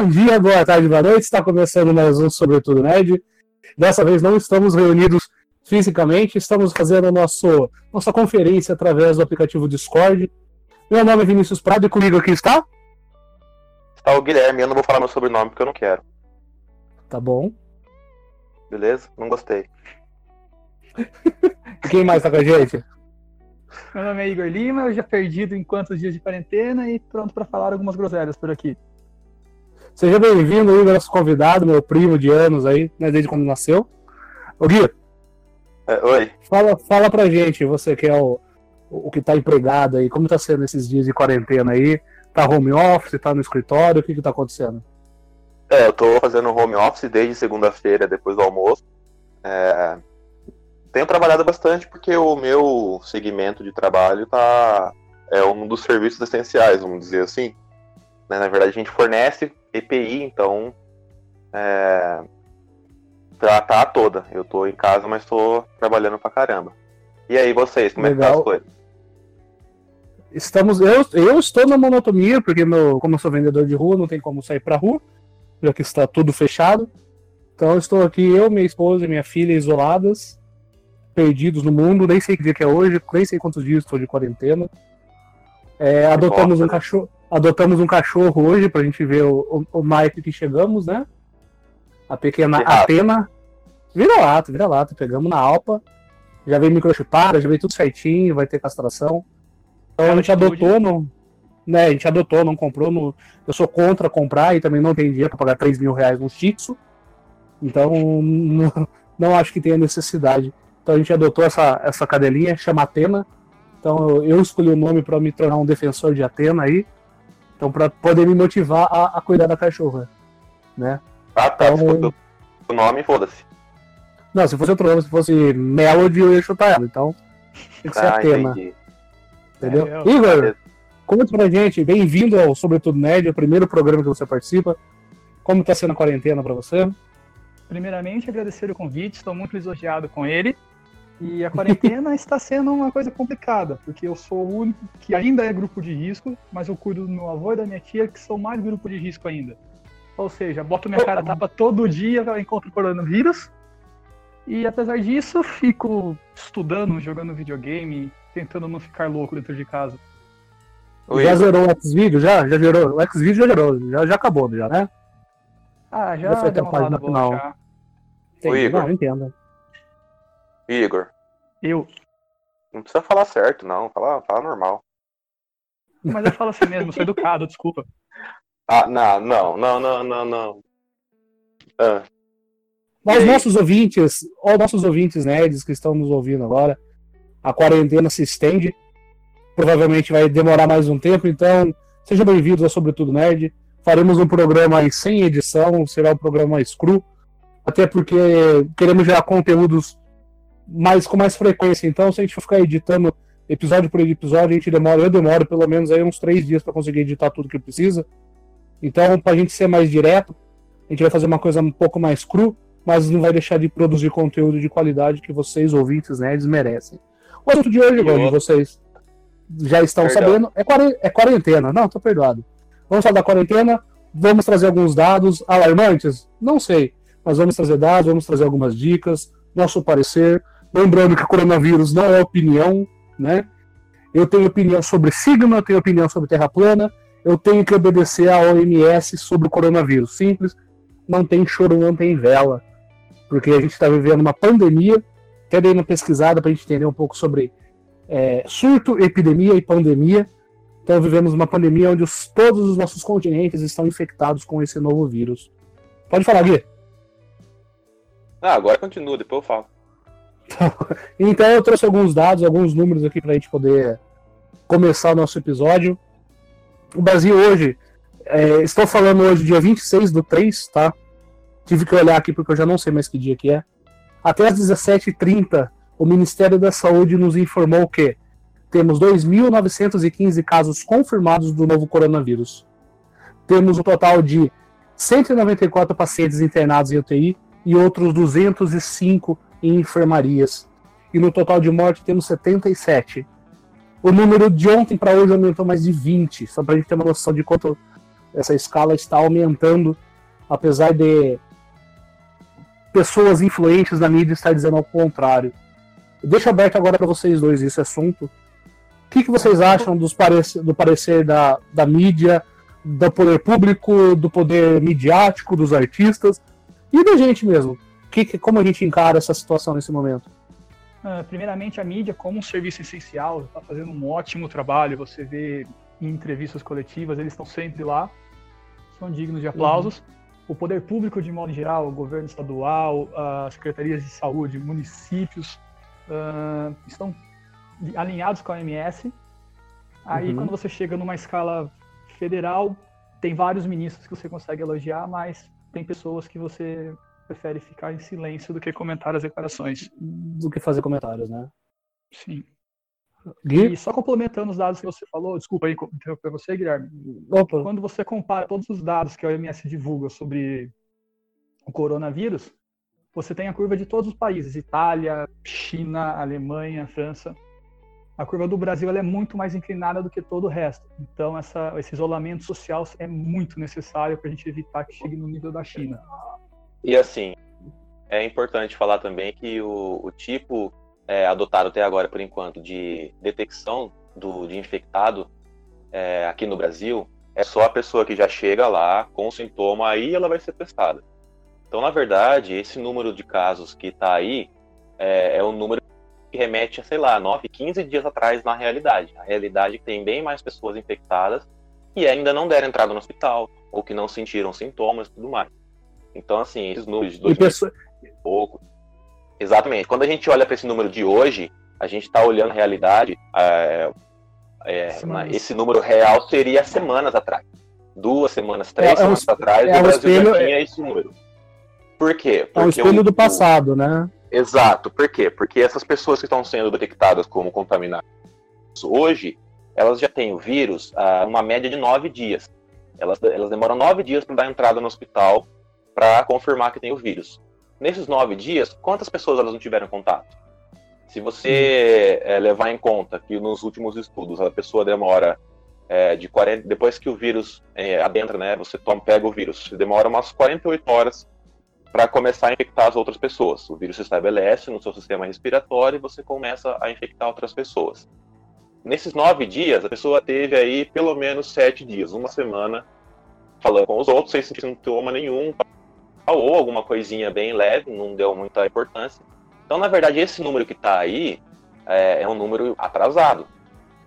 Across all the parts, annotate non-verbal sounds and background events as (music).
Bom dia, boa tarde, boa noite. Está começando mais um Sobretudo Nerd. Dessa vez não estamos reunidos fisicamente, estamos fazendo nosso, nossa conferência através do aplicativo Discord. Meu nome é Vinícius Prado e comigo aqui está? Está o Guilherme, eu não vou falar meu sobrenome porque eu não quero. Tá bom. Beleza? Não gostei. (laughs) Quem mais tá com a gente? Meu nome é Igor Lima, eu já perdido em quantos dias de quarentena e pronto para falar algumas groselhas por aqui. Seja bem-vindo, Igor, nosso convidado, meu primo de anos aí, né, desde quando nasceu. Ô Gui, É, oi. fala, fala pra gente, você que é o, o que tá empregado aí, como tá sendo esses dias de quarentena aí? Tá home office, tá no escritório, o que que tá acontecendo? É, eu tô fazendo home office desde segunda-feira, depois do almoço. É, Tenho trabalhado bastante porque o meu segmento de trabalho tá é um dos serviços essenciais, vamos dizer assim. Né, Na verdade, a gente fornece EPI, então é, tá, tá toda. Eu tô em casa, mas tô trabalhando pra caramba. E aí, vocês, como é que tá Legal. as coisas? Estamos, eu, eu estou na monotonia, porque meu, como eu sou vendedor de rua, não tem como sair pra rua, já que está tudo fechado. Então estou aqui, eu, minha esposa e minha filha isoladas, perdidos no mundo, nem sei que dia que é hoje, nem sei quantos dias estou de quarentena. É, adotamos um né? cachorro, adotamos um cachorro hoje pra gente ver o, o, o Mike que chegamos, né? A pequena? Atena. Vira lata, vira lata, pegamos na Alpa. Já veio microchipada, já veio tudo certinho, vai ter castração. Então a gente Atitude. adotou, não, né? A gente adotou, não comprou. Não, eu sou contra comprar e também não tem dinheiro para pagar 3 mil reais no Shih-Tzu. Então não, (laughs) não acho que tenha necessidade. Então a gente adotou essa, essa cadelinha, chama Atena. Então eu, eu escolhi o nome para me tornar um defensor de Atena aí. Então para poder me motivar a, a cuidar da cachorra, né? Ah, tá. Se Então- for o nome, foda-se. Não, se fosse outro nome, se fosse Melody, eu ia chutar ela. Então tem que ser Ah, Atena, entendi. entendeu? É, eu- Igor, Beleza. Conte pra gente, bem-vindo ao Sobretudo Nerd, o primeiro programa que você participa. Como tá sendo a quarentena pra você? Primeiramente, agradecer o convite, estou muito lisonjeado com ele. E a quarentena (laughs) está sendo uma coisa complicada, porque eu sou o único que ainda é grupo de risco, mas eu cuido do meu avô e da minha tia, que são mais grupo de risco ainda. Ou seja, boto minha cara tapa (laughs) todo dia, eu encontro coronavírus. E apesar disso, fico estudando, jogando videogame, tentando não ficar louco dentro de casa. Oi, já zerou o X-Video? Já? Já gerou? O X-Video já gerou, já, já acabou, já, né? Ah, Já já foi deu uma boa final. já. Entendi. Igor. Não, entendo. Igor, Eu. não precisa falar certo, não. Fala, fala normal. Mas eu falo assim mesmo, sou educado, desculpa. (laughs) Ah, não, não, não, não, não, não. Ah, nossos ouvintes, os nossos ouvintes nerds que estão nos ouvindo agora, a quarentena se estende. Provavelmente vai demorar mais um tempo, então sejam bem-vindos ao Sobretudo Nerd. Faremos um programa aí sem edição, será um programa mais cru, até porque queremos gerar conteúdos mais com mais frequência. Então, se a gente for ficar editando episódio por episódio, a gente demora, eu demoro pelo menos aí uns três dias para conseguir editar tudo que precisa. Então, para a gente ser mais direto, a gente vai fazer uma coisa um pouco mais cru, mas não vai deixar de produzir conteúdo de qualidade que vocês, ouvintes nerds, merecem. O assunto de hoje, outro- vocês já estão Perdão. sabendo, é, é quarentena. Não, tô perdoado. Vamos falar da quarentena, vamos trazer alguns dados alarmantes? Não sei, mas vamos trazer dados, vamos trazer algumas dicas, nosso parecer. Lembrando que coronavírus não é opinião, né? Eu tenho opinião sobre signo, eu tenho opinião sobre terra plana, eu tenho que obedecer à OMS sobre o coronavírus. Simples, não tem choro, não tem vela. Porque a gente está vivendo uma pandemia, até dei uma pesquisada para a gente entender um pouco sobre é, surto, epidemia e pandemia. Então vivemos uma pandemia onde os- todos os nossos continentes estão infectados com esse novo vírus. Pode falar, Gui. ah, agora continua, depois eu falo. (laughs) Então eu trouxe alguns dados, alguns números aqui para a gente poder começar o nosso episódio. O Brasil hoje, é, estou falando hoje dia 26 do 3, tá? Tive que olhar aqui porque eu já não sei mais que dia que é. Até às 17h30, o Ministério da Saúde nos informou que temos 2.915 casos confirmados do novo coronavírus. Temos um total de 194 pacientes internados em UTI e outros 205 em enfermarias. E no total de morte temos 77. O número de ontem para hoje aumentou mais de 20, só para a gente ter uma noção de quanto essa escala está aumentando, apesar de pessoas influentes na mídia estar dizendo ao contrário. Deixo aberto agora para vocês dois esse assunto. O que, que vocês acham dos parece, do parecer da, da mídia, do poder público, do poder midiático, dos artistas e da gente mesmo? Que, como a gente encara essa situação nesse momento? Uh, primeiramente, a mídia, como um serviço essencial, está fazendo um ótimo trabalho. Você vê em entrevistas coletivas, eles estão sempre lá, são dignos de aplausos. Uhum. O poder público, de modo geral, o governo estadual, as secretarias de saúde, municípios, uh, estão alinhados com a OMS. Aí, uhum. quando você chega numa escala federal, tem vários ministros que você consegue elogiar, mas tem pessoas que você prefere ficar em silêncio do que comentar as declarações. Do que fazer comentários, né? Sim. Gui? E só complementando os dados que você falou, desculpa aí interromper você, Guilherme. Opa. Quando você compara todos os dados que a OMS divulga sobre o coronavírus, você tem a curva de todos os países: Itália, China, Alemanha, França. A curva do Brasil é muito mais inclinada do que todo o resto. Então, essa, esse isolamento social é muito necessário para a gente evitar que chegue no nível da China. E assim, é importante falar também que o, o tipo é, adotado até agora, por enquanto, de detecção do, de infectado é, aqui no Brasil é só a pessoa que já chega lá com sintoma, aí ela vai ser testada. Então, na verdade, esse número de casos que está aí é, é um número que remete a, sei lá, 9, 15 dias atrás na realidade. A realidade que tem bem mais pessoas infectadas e ainda não deram entrada no hospital, ou que não sentiram sintomas e tudo mais. Então, assim, esses números de 2000 pessoa... pouco. Exatamente. Quando a gente olha para esse número de hoje, a gente está olhando a realidade. É, é, esse número real seria semanas atrás. Duas semanas, três é, semanas um, atrás, é o Brasil espelho, já tinha é- esse número. Por quê? Porque é um espelho o, do passado, né? Exato. Por quê? Porque essas pessoas que estão sendo detectadas como contaminadas hoje, elas já têm o vírus há uma média de nove dias. Elas, elas demoram nove dias para dar entrada no hospital para confirmar que tem o vírus. Nesses nove dias, quantas pessoas elas não tiveram contato? Se você é, levar em conta que nos últimos estudos a pessoa demora é, de 40, depois que o vírus é, adentra, né, você toma, pega o vírus, demora umas 48 horas para começar a infectar as outras pessoas. O vírus se estabelece no seu sistema respiratório e você começa a infectar outras pessoas. Nesses nove dias, a pessoa teve aí pelo menos sete dias, uma semana, falando com os outros sem sintoma nenhum, ou alguma coisinha bem leve, não deu muita importância. Então, na verdade, esse número que está aí é, é, um número atrasado.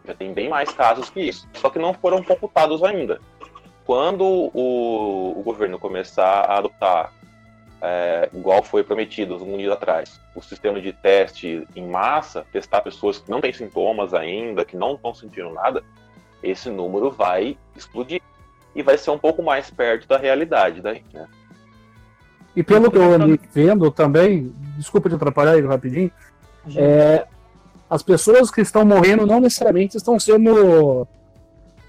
Já tem bem mais casos que isso. Só que não foram computados ainda. Quando o, o governo começar a adotar, é, igual foi prometido alguns dias atrás, o sistema de teste em massa, testar pessoas que não têm sintomas ainda, que não estão sentindo nada, esse número vai explodir. E vai ser um pouco mais perto da realidade daí, né? E pelo que eu ando vendo também, desculpa te atrapalhar aí rapidinho, é, as pessoas que estão morrendo não necessariamente estão sendo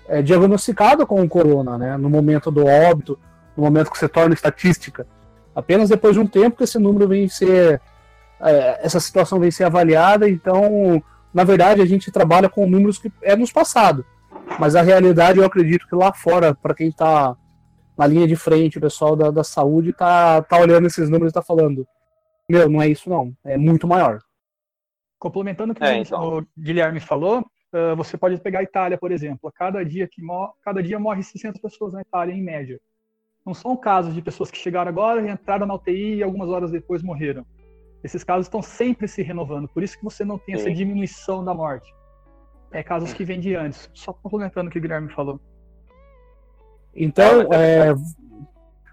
é, diagnosticadas com o corona, né? No momento do óbito, no momento que você torna estatística. Apenas depois de um tempo que esse número vem ser. É, essa situação vem ser avaliada, então, na verdade, a gente trabalha com números que é nos passado. Mas a realidade, eu acredito que lá fora, para quem está na linha de frente, o pessoal da, da saúde tá, tá olhando esses números e tá falando: Meu, não é isso não, é muito maior. Complementando o que é, então. o Guilherme falou, uh, você pode pegar a Itália, por exemplo. Cada dia, que cada dia morre 600 pessoas na Itália, em média. Não são casos de pessoas que chegaram agora e entraram na UTI e algumas horas depois morreram. Esses casos estão sempre se renovando, por isso que você não tem Sim. essa diminuição da morte. É casos que vêm de antes. Só complementando o que o Guilherme falou. Então, é,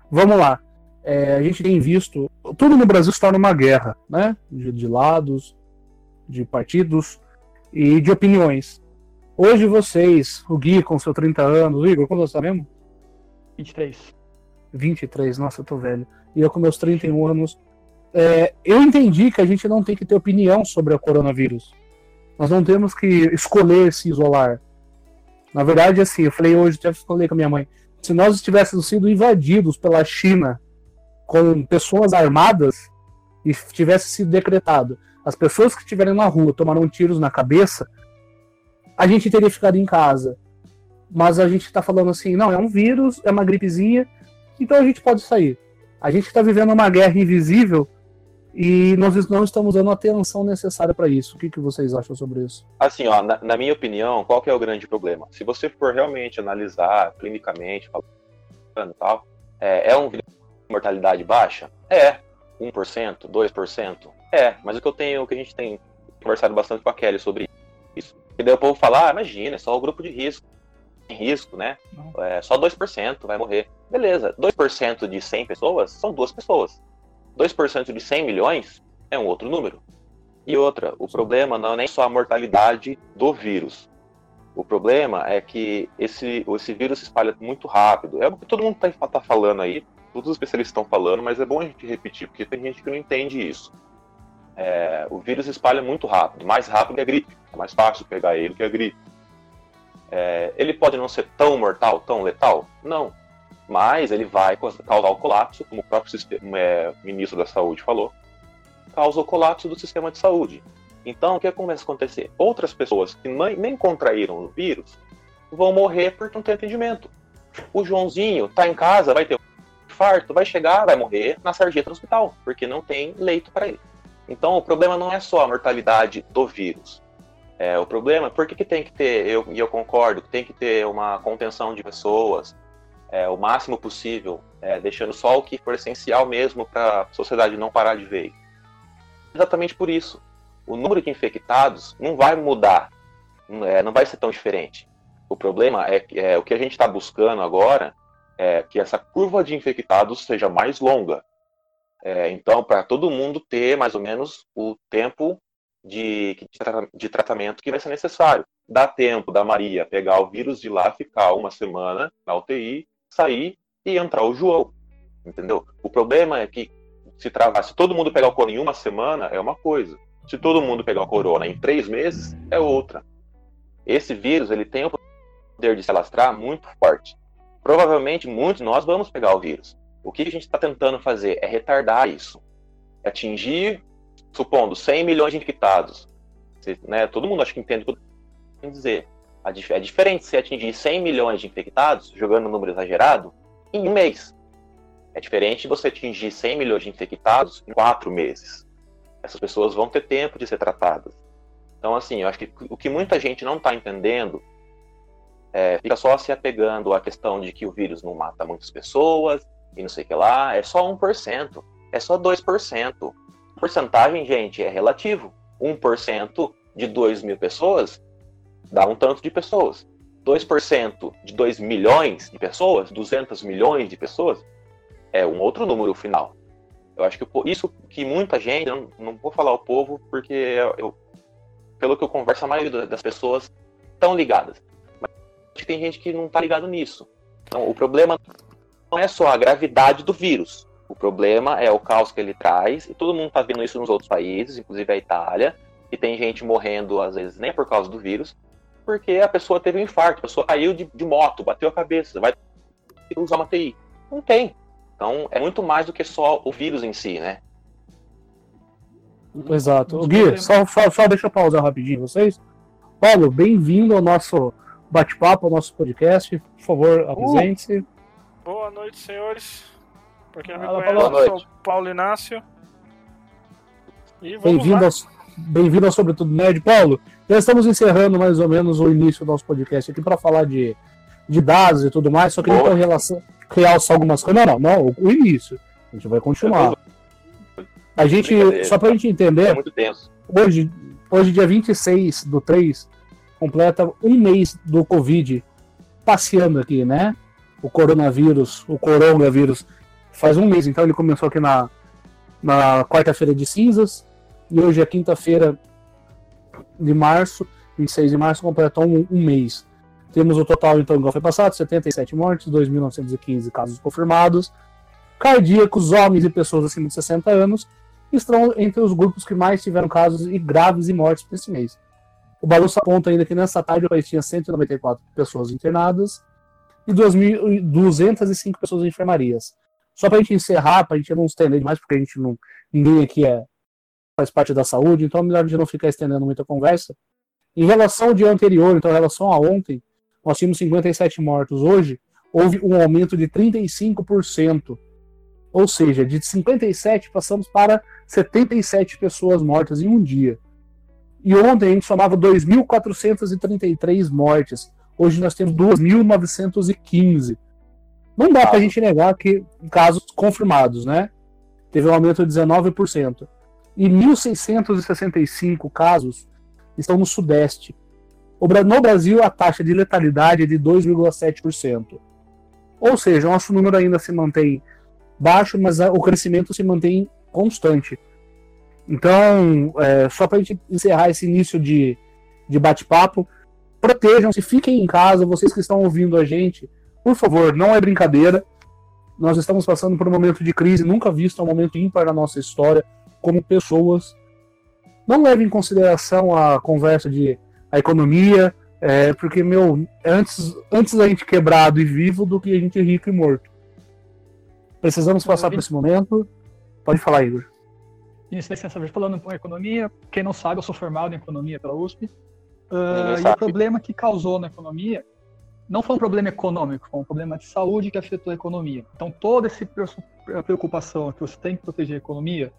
vamos lá. É, a gente tem visto. Tudo no Brasil se torna uma guerra, né? De, de, lados, de partidos e de opiniões. Hoje vocês, o Gui com seus 30 anos, o Igor, quanto você tá mesmo? 23. 23, nossa, eu tô velho. E eu com meus 31 anos. É, eu entendi que a gente não tem que ter opinião sobre o coronavírus. Nós não temos que escolher se isolar. Na verdade, assim, eu falei hoje, até falei com a minha mãe se nós estivéssemos sido invadidos pela China com pessoas armadas e tivesse sido decretado as pessoas que estiverem na rua tomaram tiros na cabeça, a gente teria ficado em casa. Mas a gente está falando assim, não, é um vírus, é uma gripezinha, então a gente pode sair. A gente está vivendo uma guerra invisível e nós não estamos dando a atenção necessária para isso. O que, que vocês acham sobre isso? Assim, ó, na, na, minha opinião, qual que é o grande problema? Se você for realmente analisar clinicamente, falando tal, é, é um vírus de mortalidade baixa? É. 1%, 2%? É, mas o que eu tenho, o que a gente tem conversado bastante com a Kelly sobre isso. E daí o povo fala, ah, imagina, é só o grupo de risco. Tem risco, né? É, só 2% vai morrer. Beleza, 2% de 100 pessoas são duas pessoas. 2% de 100 milhões é um outro número. E outra, o problema não é nem só a mortalidade do vírus. O problema é que esse, esse vírus se espalha muito rápido. É o que todo mundo está tá falando aí, todos os especialistas estão falando, mas é bom a gente repetir, porque tem gente que não entende isso. É, o vírus se espalha muito rápido, mais rápido que a gripe. É mais fácil pegar ele que a gripe. É, ele pode não ser tão mortal, tão letal? Não mas ele vai causar o colapso, como o próprio sistema, é, ministro da Saúde falou, causa o colapso do sistema de saúde. Então, o que começa a acontecer? Outras pessoas que nem contraíram o vírus vão morrer porque não tem atendimento. O Joãozinho está em casa, vai ter um infarto, vai chegar, vai morrer na sarjeta do hospital, porque não tem leito para ele. Então, o problema não é só a mortalidade do vírus. É, o problema, por que, que tem que ter, eu, e eu concordo, que tem que ter uma contenção de pessoas, é, o máximo possível, é, deixando só o que for essencial mesmo para a sociedade não parar de ver. Exatamente por isso. O número de infectados não vai mudar, não, é, não vai ser tão diferente. O problema é que é, o que a gente está buscando agora é que essa curva de infectados seja mais longa. É, então, para todo mundo ter mais ou menos o tempo de, de, tratamento que vai ser necessário. Dá tempo da Maria pegar o vírus de lá, ficar uma semana na UTI sair e entrar o João. Entendeu? O problema é que se travar, se todo mundo pegar o corona em uma semana, é uma coisa. Se todo mundo pegar o corona em três meses, é outra. Esse vírus ele tem o poder de se alastrar muito forte. Provavelmente muitos nós vamos pegar o vírus. O que a gente está tentando fazer é retardar isso. É atingir, supondo, 100 milhões de infectados. Né, todo mundo acho que entende o que eu estou dizer. É diferente se atingir 100 milhões de infectados, jogando um número exagerado, em um mês. É diferente você atingir 100 milhões de infectados em quatro meses. Essas pessoas vão ter tempo de ser tratadas. Então, assim, eu acho que o que muita gente não está entendendo é, fica só se apegando à questão de que o vírus não mata muitas pessoas e não sei o que lá. É só 1%. É só 2%. Porcentagem, gente, é relativo. 1% de 2 mil pessoas dá um tanto de pessoas. 2% de 2 milhões de pessoas, 200 milhões de pessoas, é um outro número final. Eu acho que isso que muita gente, não, vou falar o povo, porque eu, pelo que eu converso, a maioria das pessoas estão ligadas. Mas acho que tem gente que não está ligado nisso. Então, o problema não é só a gravidade do vírus. O problema é o caos que ele traz, e todo mundo está vendo isso nos outros países, inclusive a Itália, e tem gente morrendo, às vezes, nem por causa do vírus, porque a pessoa teve um infarto, a pessoa caiu de, de moto, bateu a cabeça, vai usar uma TI. Não tem. Então é muito mais do que só o vírus em si, né? Exato. O Gui, só, só, só deixa eu pausar rapidinho vocês. Paulo, bem-vindo ao nosso bate-papo, ao nosso podcast. Por favor, apresente-se. Uh. Boa noite, senhores. Para quem não me conhece, eu sou Paulo Inácio. Bem-vindo ao, bem ao Sobretudo Nerd. Paulo, já estamos encerrando mais ou menos o início do nosso podcast aqui para falar de, de dados e tudo mais, só que então relação, realçar algumas coisas. Não, não, não, o início. A gente vai continuar. A gente, só para a gente entender, é. Hoje, hoje, dia 26 do 3, completa um mês do Covid passeando aqui, né? O coronavírus, o coronavírus, faz um mês, então ele começou aqui na, na quarta-feira de cinzas, e hoje é quinta-feira de março, 26 de março, completou um, um mês. Temos o total, então, igual foi passado, 77 mortes, 2.915 casos confirmados. Cardíacos, homens e pessoas acima de 60 anos, estão entre os grupos que mais tiveram casos e graves e mortes nesse mês. O balanço aponta ainda que nessa tarde o país tinha 194 pessoas internadas e 2.205 pessoas em enfermarias. Só para a gente encerrar, para a gente não estender demais, porque a gente não, ninguém aqui é faz parte da saúde, então é melhor a gente não ficar estendendo muita conversa. Em relação ao dia anterior, então em relação a ontem, nós tínhamos 57 mortos. Hoje, houve um aumento de 35%. Ou seja, de 57 passamos para 77 pessoas mortas em um dia. E ontem a gente somava 2.433 mortes. Hoje nós temos 2.915. Não dá para a gente negar que casos confirmados, né? Teve um aumento de 19%. E 1.665 casos estão no Sudeste. No Brasil, a taxa de letalidade é de 2,7%. Ou seja, o nosso número ainda se mantém baixo, mas o crescimento se mantém constante. Então, é, só para a gente encerrar esse início de, de bate-papo, protejam-se, fiquem em casa, vocês que estão ouvindo a gente, por favor, não é brincadeira. Nós estamos passando por um momento de crise nunca visto, um momento ímpar na nossa história, como pessoas. Não leve em consideração a conversa de a economia, é, porque, meu, antes, antes a gente quebrado e vivo do que a gente rico e morto. Precisamos passar por esse momento. Pode falar, Igor. Isso, licença, falando com economia, quem não sabe, eu sou formado em economia pela USP. Uh, e o problema que causou na economia não foi um problema econômico, foi um problema de saúde que afetou a economia. Então, toda essa preocupação que você tem que proteger a economia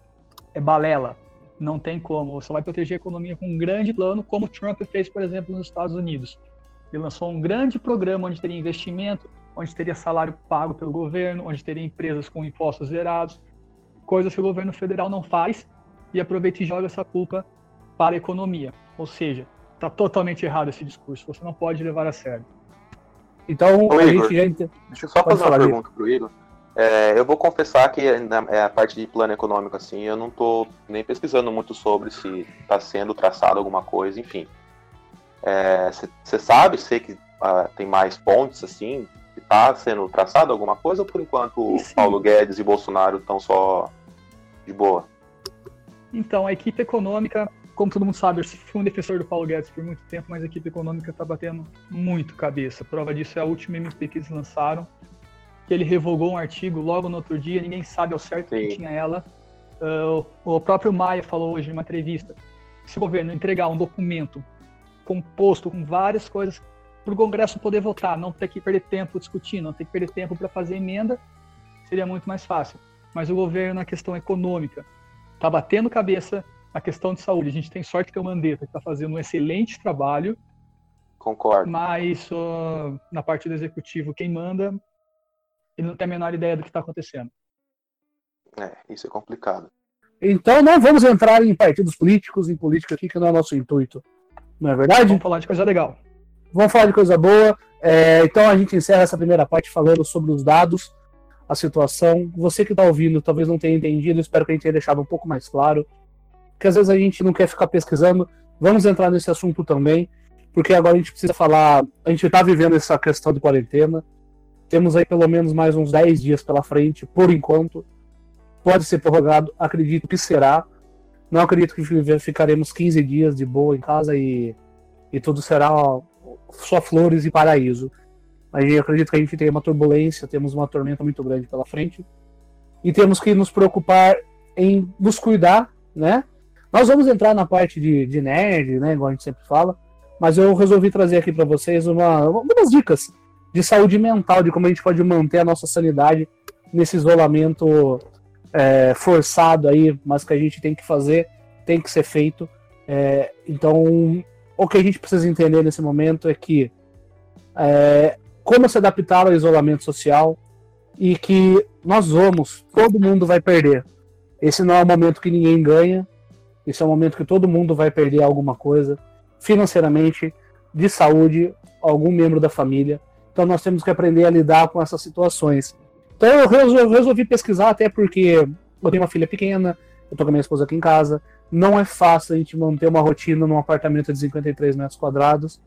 é balela. Não tem como. Você vai proteger a economia com um grande plano, como Trump fez, por exemplo, nos Estados Unidos. Ele lançou um grande programa onde teria investimento, onde teria salário pago pelo governo, onde teria empresas com impostos zerados, coisas que o governo federal não faz e aproveita e joga essa culpa para a economia. Ou seja, está totalmente errado esse discurso. Você não pode levar a sério. Então, Ô, a Igor, gente. Deixa eu só fazer uma pergunta para o Igor. É, eu vou confessar que na, é a parte de plano econômico, assim, eu não estou nem pesquisando muito sobre se está sendo traçado alguma coisa, enfim. Você é, sabe, sei que uh, tem mais pontes, assim, está sendo traçado alguma coisa ou por enquanto Sim. Paulo Guedes e Bolsonaro estão só de boa? Então, a equipe econômica, como todo mundo sabe, eu fui um defensor do Paulo Guedes por muito tempo, mas a equipe econômica está batendo muito cabeça. Prova disso é a última MP que eles lançaram, que ele revogou um artigo logo no outro dia, ninguém sabe ao certo Sim. quem tinha ela. Uh, o próprio Maia falou hoje em uma entrevista: se o governo entregar um documento composto com várias coisas para o Congresso poder votar, não ter que perder tempo discutindo, não ter que perder tempo para fazer emenda, seria muito mais fácil. Mas o governo, na questão econômica, está batendo cabeça na questão de saúde. A gente tem sorte que o Mandetta está fazendo um excelente trabalho. Concordo. Mas uh, na parte do executivo, quem manda, ele não tem a menor ideia do que está acontecendo. É, isso é complicado. Então não vamos entrar em partidos políticos, em política aqui, que não é nosso intuito. Não é verdade? Vamos falar de coisa legal. Vamos falar de coisa boa. É, então a gente encerra essa primeira parte falando sobre os dados, a situação. Você que está ouvindo talvez não tenha entendido, espero que a gente tenha deixado um pouco mais claro. Porque às vezes a gente não quer ficar pesquisando. Vamos entrar nesse assunto também, porque agora a gente precisa falar. A gente está vivendo essa questão de quarentena. Temos aí pelo menos mais uns 10 dias pela frente, por enquanto. Pode ser prorrogado, acredito que será. Não acredito que ficaremos 15 dias de boa em casa e, e tudo será só flores e paraíso. Mas eu acredito que a gente tem uma turbulência, temos uma tormenta muito grande pela frente. E temos que nos preocupar em nos cuidar, né? Nós vamos entrar na parte de, de nerd, né? Igual a gente sempre fala. Mas eu resolvi trazer aqui para vocês uma, algumas dicas de saúde mental, de como a gente pode manter a nossa sanidade nesse isolamento é, forçado aí, mas que a gente tem que fazer, tem que ser feito. É, então, o que a gente precisa entender nesse momento é que é, como se adaptar ao isolamento social e que nós vamos, todo mundo vai perder. Esse não é o momento que ninguém ganha, esse é o momento que todo mundo vai perder alguma coisa, financeiramente, de saúde, algum membro da família. Então nós temos que aprender a lidar com essas situações. Então eu resolvi pesquisar, até porque eu tenho uma filha pequena, eu tô com a minha esposa aqui em casa, não é fácil a gente manter uma rotina num apartamento de 53 metros quadrados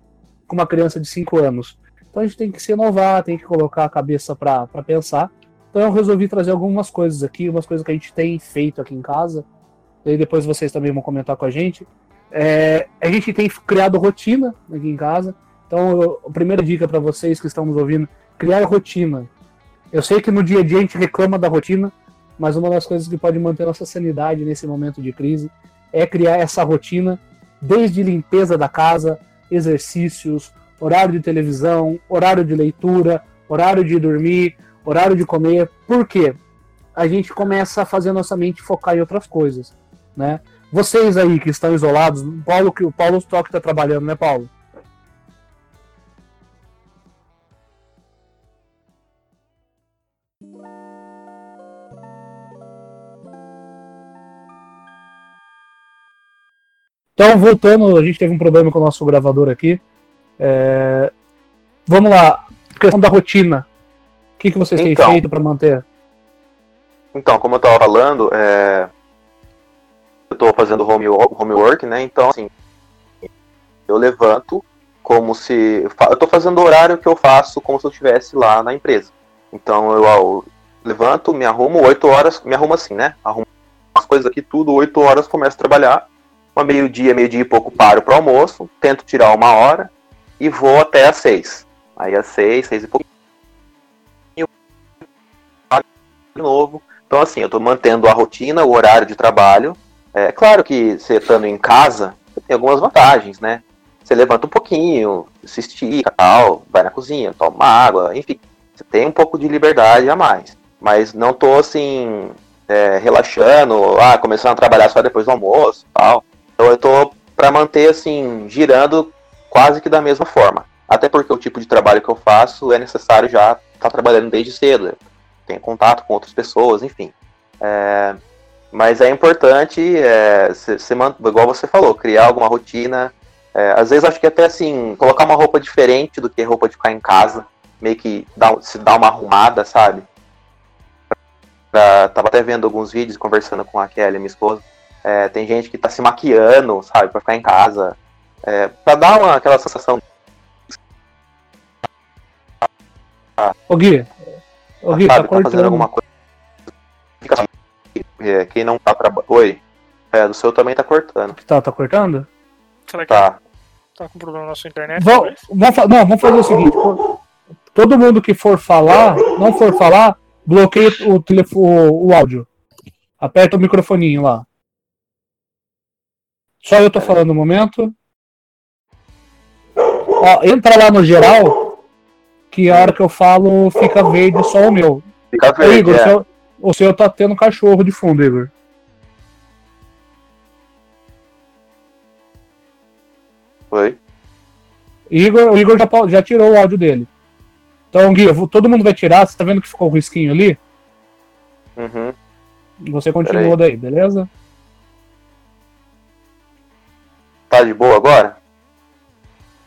com uma criança de 5 anos. Então a gente tem que se inovar, tem que colocar a cabeça para pensar. Então eu resolvi trazer algumas coisas aqui, umas coisas que a gente tem feito aqui em casa. E depois vocês também vão comentar com a gente. É, a gente tem criado rotina aqui em casa. Então a primeira dica para vocês que estão nos ouvindo, criar rotina. Eu sei que no dia a dia a gente reclama da rotina, mas uma das coisas que pode manter nossa sanidade nesse momento de crise é criar essa rotina desde limpeza da casa, exercícios, horário de televisão, horário de leitura, horário de dormir, horário de comer. Por quê? A gente começa a fazer a nossa mente focar em outras coisas, né? Vocês aí que estão isolados, Paulo que o Paulo Stock está trabalhando, né, Paulo? Então, voltando, a gente teve um problema com o nosso gravador aqui. É... Vamos lá, questão da rotina. O que, que vocês então, têm feito para manter? Então, como eu estava falando, é... eu estou fazendo home, homework, né? Então, assim, eu levanto como se. Eu estou fazendo o horário que eu faço como se eu estivesse lá na empresa. Então, eu, eu levanto, me arrumo, 8 horas, me arrumo assim, né? Arrumo as coisas aqui, tudo, 8 horas começo a trabalhar uma meio-dia, meio-dia e pouco paro para almoço, tento tirar uma hora e vou até às seis. Aí às seis, seis e pouquinho. De novo. Então, assim, eu estou mantendo a rotina, o horário de trabalho. É claro que você estando em casa, tem algumas vantagens, né? Você levanta um pouquinho, se estica tal, vai na cozinha, toma água, enfim. Você tem um pouco de liberdade a mais. Mas não tô assim, é, relaxando, ah, começando a trabalhar só depois do almoço tal. Então eu tô para manter assim girando quase que da mesma forma. Até porque o tipo de trabalho que eu faço é necessário já estar tá trabalhando desde cedo. Tenho contato com outras pessoas, enfim. É, mas é importante, é, cê, cê, igual você falou, criar alguma rotina. É, às vezes acho que até assim, colocar uma roupa diferente do que roupa de ficar em casa, meio que dá, se dar uma arrumada, sabe? Pra, tava até vendo alguns vídeos, conversando com a Kelly, minha esposa, é, tem gente que tá se maquiando, sabe, pra ficar em casa. É, pra dar uma, aquela sensação. Ô Gui, ô Gui, sabe, tá, tá fazendo alguma coisa. É, quem não tá trabalhando. Oi. É, do seu também tá cortando. Tá, tá cortando? Será que tá, tá com problema na sua internet? Vamos, vamos, não, vamos fazer o seguinte. Todo mundo que for falar, não for falar, bloqueia o, telefone, o, o áudio. Aperta o microfoninho lá. Só eu tô falando no momento. Ó, entra lá no geral, que a hora que eu falo fica verde só o meu. Fica verde, Igor, é. o, seu, o seu tá tendo cachorro de fundo, Igor. Oi? Igor, o Igor já, já tirou o áudio dele. Então, Gui, vou, todo mundo vai tirar. Você tá vendo que ficou o risquinho ali? Uhum. Você continua daí, beleza? Tá de boa agora?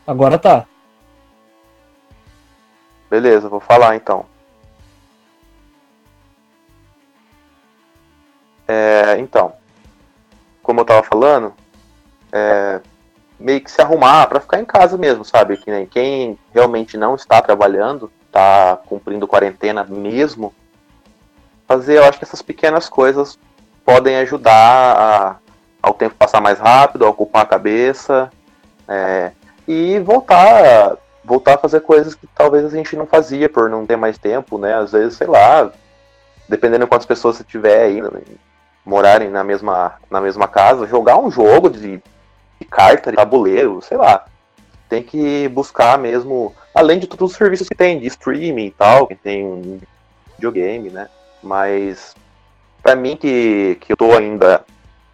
Agora tá. Beleza, vou falar então. É, então, como eu tava falando, é, meio que se arrumar para ficar em casa mesmo, sabe? Que nem quem realmente não está trabalhando, está cumprindo quarentena mesmo, fazer, eu acho que essas pequenas coisas podem ajudar a ao tempo passar mais rápido, a ocupar a cabeça é, e voltar, voltar a fazer coisas que talvez a gente não fazia por não ter mais tempo, né? Às vezes, sei lá, dependendo de quantas pessoas você tiver aí, né, morarem na mesma, na mesma casa, jogar um jogo de, de carta, de tabuleiro, sei lá. Tem que buscar mesmo, além de todos os serviços que tem, de streaming e tal, que tem um videogame, né? Mas para mim que, que eu tô ainda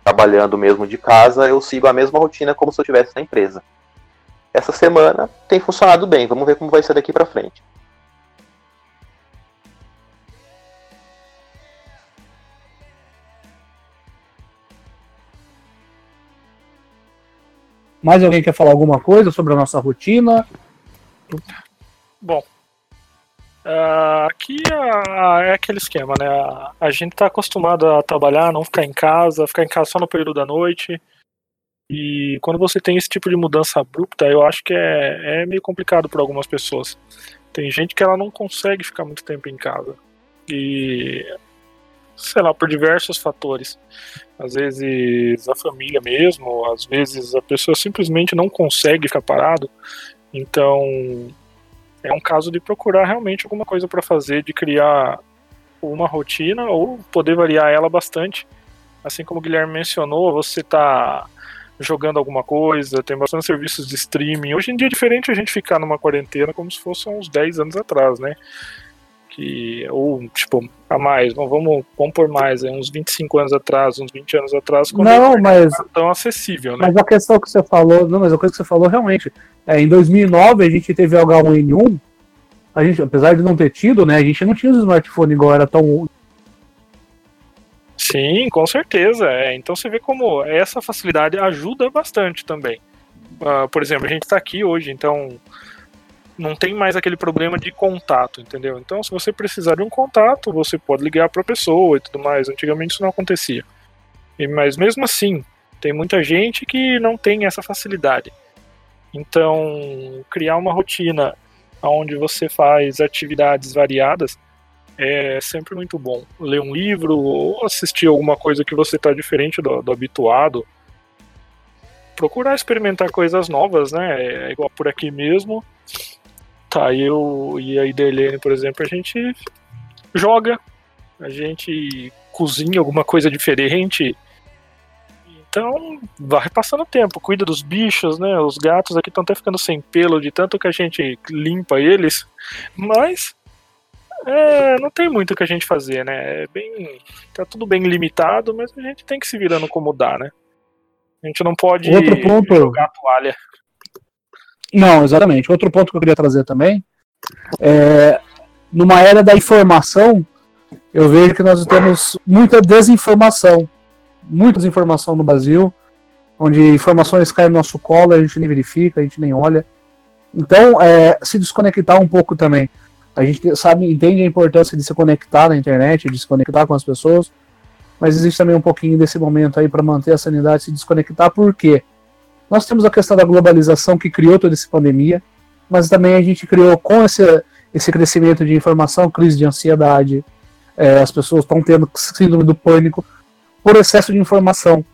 trabalhando mesmo de casa, eu sigo a mesma rotina como se eu estivesse na empresa. Essa semana tem funcionado bem, vamos ver como vai ser daqui para frente. Mais alguém quer falar alguma coisa sobre a nossa rotina? Bom, Uh, aqui uh, é aquele esquema, né? A, a gente está acostumado a trabalhar, não ficar em casa, ficar em casa só no período da noite. E quando você tem esse tipo de mudança abrupta, eu acho que é, é meio complicado para algumas pessoas. Tem gente que ela não consegue ficar muito tempo em casa. E sei lá, por diversos fatores. Às vezes a família mesmo, às vezes a pessoa simplesmente não consegue ficar parado. Então, é um caso de procurar realmente alguma coisa para fazer, de criar uma rotina ou poder variar ela bastante. Assim como o Guilherme mencionou, você tá jogando alguma coisa, tem bastante serviços de streaming. Hoje em dia é diferente a gente ficar numa quarentena como se fosse uns 10 anos atrás, né? Que, ou, tipo, a mais, não, vamos, vamos por mais, é, uns 25 anos atrás, uns 20 anos atrás, quando não, mas, era tão acessível, né? Mas a questão que você falou, não, mas a coisa que você falou realmente, é, em 2009 a gente teve H1N1, a gente, apesar de não ter tido, né, a gente não tinha os smartphones igual era tão Sim, com certeza. É. Então você vê como essa facilidade ajuda bastante também. Uh, por exemplo, a gente está aqui hoje, então não tem mais aquele problema de contato, entendeu? Então, se você precisar de um contato, você pode ligar para a pessoa e tudo mais. Antigamente isso não acontecia. E, mas mesmo assim, tem muita gente que não tem essa facilidade. Então, criar uma rotina onde você faz atividades variadas é sempre muito bom. Ler um livro ou assistir alguma coisa que você está diferente do, do, habituado. Procurar experimentar coisas novas, né? É igual por aqui mesmo. Tá, eu e a Idelene, por exemplo, a gente joga, a gente cozinha alguma coisa diferente. Então, vai passando tempo, cuida dos bichos, né? Os gatos aqui estão até ficando sem pelo de tanto que a gente limpa eles. Mas é, não tem muito o que a gente fazer, né? É bem, tá tudo bem limitado, mas a gente tem que se virando como dá, né? A gente não pode Outro ponto... jogar toalha. Não, exatamente. Outro ponto que eu queria trazer também é numa era da informação, eu vejo que nós temos muita desinformação, muita desinformação no Brasil, onde informações caem no nosso colo, a gente nem verifica, a gente nem olha. Então, é, se desconectar um pouco também. A gente sabe, entende a importância de se conectar na internet, de se conectar com as pessoas, mas existe também um pouquinho desse momento aí para manter a sanidade, se desconectar, por quê? Nós temos a questão da globalização que criou toda essa pandemia, mas também a gente criou com esse, esse crescimento de informação, crise de ansiedade, é, as pessoas estão tendo síndrome do pânico por excesso de informação.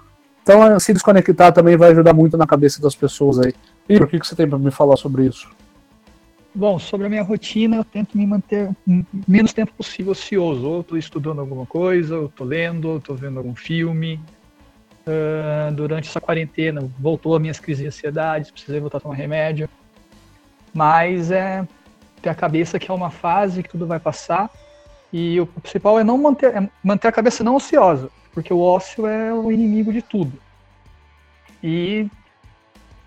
Então, se desconectar também vai ajudar muito na cabeça das pessoas aí. E o que, que você tem para me falar sobre isso? Bom, sobre a minha rotina, eu tento me manter menos tempo possível ocioso. Ou estou estudando alguma coisa, ou estou lendo, ou estou vendo algum filme. Uh, durante essa quarentena, voltou a minhas crises de ansiedade, precisei voltar a tomar remédio. Mas é ter a cabeça que é uma fase, que tudo vai passar. E o principal é não manter, é manter a cabeça não ociosa, porque o ócio é o inimigo de tudo. E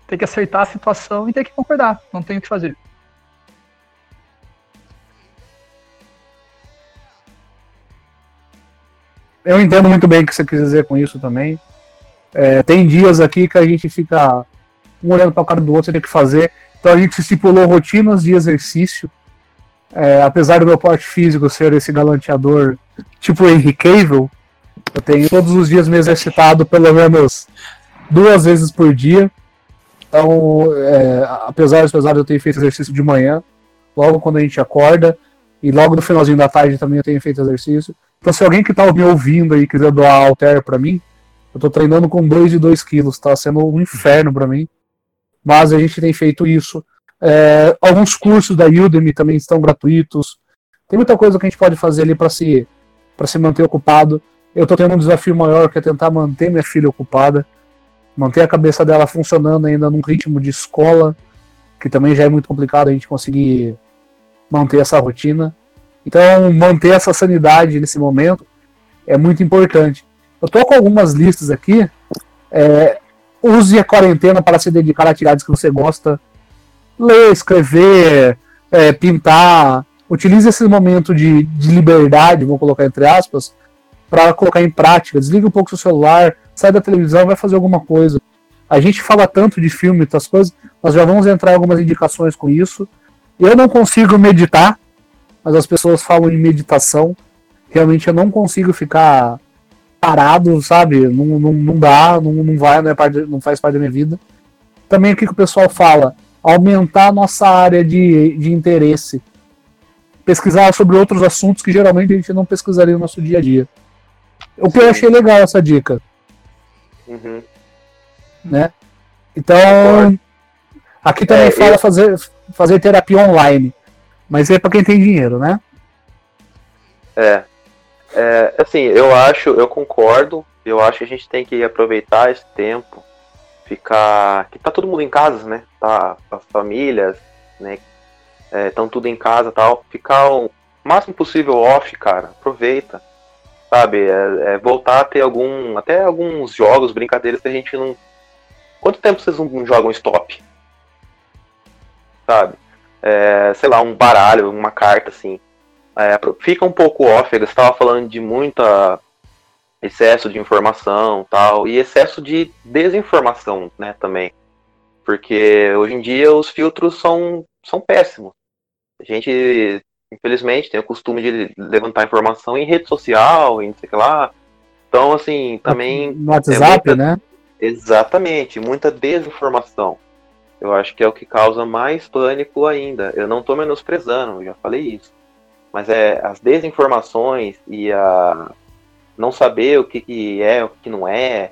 ter que aceitar a situação e ter que concordar, não tem o que fazer. eu entendo muito bem o que você quis dizer com isso também. É, tem dias aqui que a gente fica um olhando para o cara do outro, tem que fazer. Então a gente estipulou rotinas de exercício. É, apesar do meu porte físico ser esse galanteador tipo Henry Cavill, eu tenho todos os dias me exercitado pelo menos duas vezes por dia. Então, é, apesar dos eu tenho feito exercício de manhã, logo quando a gente acorda, e logo no finalzinho da tarde também eu tenho feito exercício. Então, se alguém que tá me ouvindo aí quiser doar alter para mim, eu tô treinando com 2 de 2 quilos, tá sendo um inferno para mim. Mas a gente tem feito isso. É, alguns cursos da Udemy também estão gratuitos. Tem muita coisa que a gente pode fazer ali para se, pra se manter ocupado. Eu tô tendo um desafio maior que é tentar manter minha filha ocupada, manter a cabeça dela funcionando ainda num ritmo de escola, que também já é muito complicado a gente conseguir manter essa rotina. Então, manter essa sanidade nesse momento é muito importante. Eu estou com algumas listas aqui. É, use a quarentena para se dedicar a atividades que você gosta. Ler, escrever, é, pintar. Utilize esse momento de, de liberdade, vou colocar entre aspas, para colocar em prática. Desliga um pouco seu celular, sai da televisão, vai fazer alguma coisa. A gente fala tanto de filme e outras coisas, nós já vamos entrar em algumas indicações com isso. Eu não consigo meditar, mas as pessoas falam em meditação. Realmente eu não consigo ficar parado, sabe? Não, não, não dá, não, não vai, não, é parte, não faz parte da minha vida. Também o que, que o pessoal fala? Aumentar a nossa área de, de interesse. Pesquisar sobre outros assuntos que geralmente a gente não pesquisaria no nosso dia a dia. O que eu achei legal essa dica. Uhum. Né? Então, aqui também é, fala eu... fazer, fazer terapia online. Mas é para quem tem dinheiro, né? É. é. Assim, eu acho, eu concordo. Eu acho que a gente tem que aproveitar esse tempo ficar. que tá todo mundo em casa, né? Tá as famílias, né? Estão é, tudo em casa tal. Ficar o máximo possível off, cara. Aproveita. Sabe? É, é voltar a ter algum. Até alguns jogos, brincadeiras que a gente não. Quanto tempo vocês não jogam stop? Sabe? É, sei lá, um baralho, uma carta assim. É, fica um pouco off, você estava falando de muita excesso de informação tal, e excesso de desinformação, né, também. Porque hoje em dia os filtros são, são péssimos. A gente, infelizmente, tem o costume de levantar informação em rede social, em não sei o que lá. Então, assim, também. No WhatsApp, é muita... né? Exatamente, muita desinformação. Eu acho que é o que causa mais pânico ainda. Eu não estou menosprezando, já falei isso. Mas é as desinformações e a não saber o que, que é, o que não é,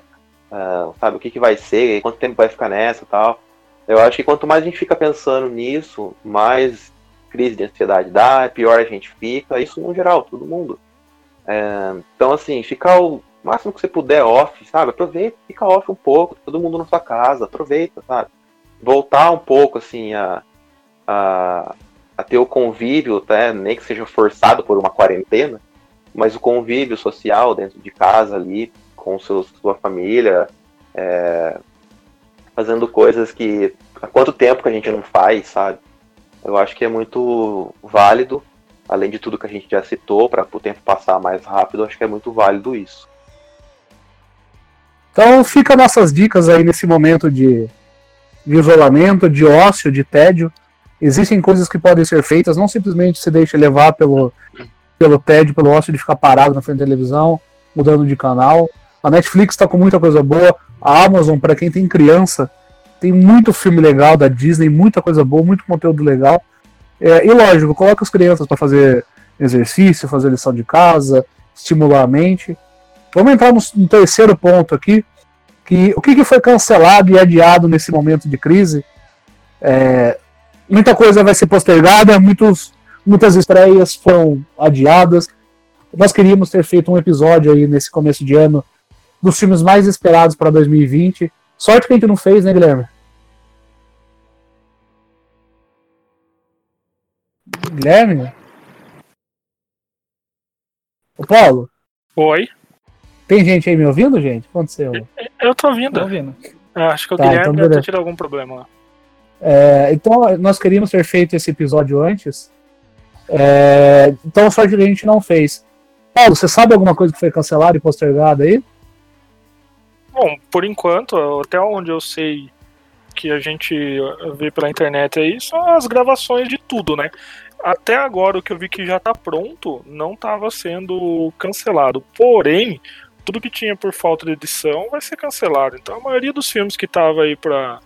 uh, sabe, o que, que vai ser, quanto tempo vai ficar nessa tal. Eu acho que quanto mais a gente fica pensando nisso, mais crise de ansiedade dá, pior a gente fica, isso no geral, todo mundo. É, então, assim, ficar o máximo que você puder off, sabe? Aproveita, fica off um pouco, todo mundo na sua casa, aproveita, sabe? Voltar um pouco, assim, a, a, a ter o convívio, né? nem que seja forçado por uma quarentena, mas o convívio social dentro de casa ali, com seus, sua família, é, fazendo coisas que há quanto tempo que a gente não faz, sabe? Eu acho que é muito válido, além de tudo que a gente já citou, para o tempo passar mais rápido, acho que é muito válido isso. Então fica nossas dicas aí nesse momento de, de isolamento, de ócio, de tédio. Existem coisas que podem ser feitas, não simplesmente se deixe levar pelo, pelo tédio, pelo ócio de ficar parado na frente da televisão, mudando de canal. A Netflix está com muita coisa boa. A Amazon, para quem tem criança, tem muito filme legal da Disney, muita coisa boa, muito conteúdo legal. É, e lógico, coloca as crianças para fazer exercício, fazer lição de casa, estimular a mente. Vamos entrar no, no terceiro ponto aqui, que o que, que, foi cancelado e adiado nesse momento de crise. É, muita coisa vai ser postergada, muitos Muitas estreias foram adiadas. Nós queríamos ter feito um episódio aí nesse começo de ano dos filmes mais esperados para 2020. Sorte que a gente não fez, né, Guilherme? Guilherme? Ô, Paulo? Oi. Tem gente aí me ouvindo, gente? O que aconteceu? Eu tô ouvindo. Tô ouvindo. Eu acho que o tá, Guilherme então deve ter tido algum problema lá. É, então, nós queríamos ter feito esse episódio antes, é, então, só que a gente não fez. Paulo, você sabe alguma coisa que foi cancelada e postergada aí? Bom, por enquanto, até onde eu sei que a gente vê pela internet aí, são as gravações de tudo, né? Até agora, o que eu vi que já tá pronto não estava sendo cancelado. Porém, tudo que tinha por falta de edição vai ser cancelado. Então, a maioria dos filmes que tava aí pra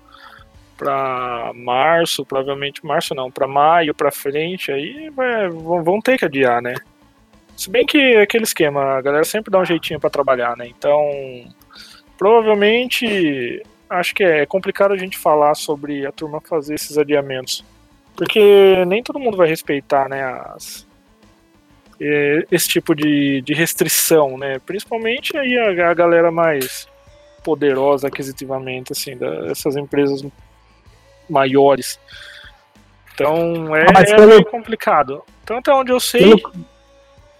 para março, provavelmente março não, para maio para frente, aí vai, vão ter que adiar, né? Se bem que é aquele esquema, a galera sempre dá um jeitinho para trabalhar, né? Então, provavelmente acho que é complicado a gente falar sobre a turma fazer esses adiamentos, porque nem todo mundo vai respeitar, né, as, esse tipo de, de restrição, né? Principalmente aí a, a galera mais poderosa aquisitivamente, assim, dessas empresas maiores. Então é, ah, pelo... é complicado. Então até onde eu sei, pelo...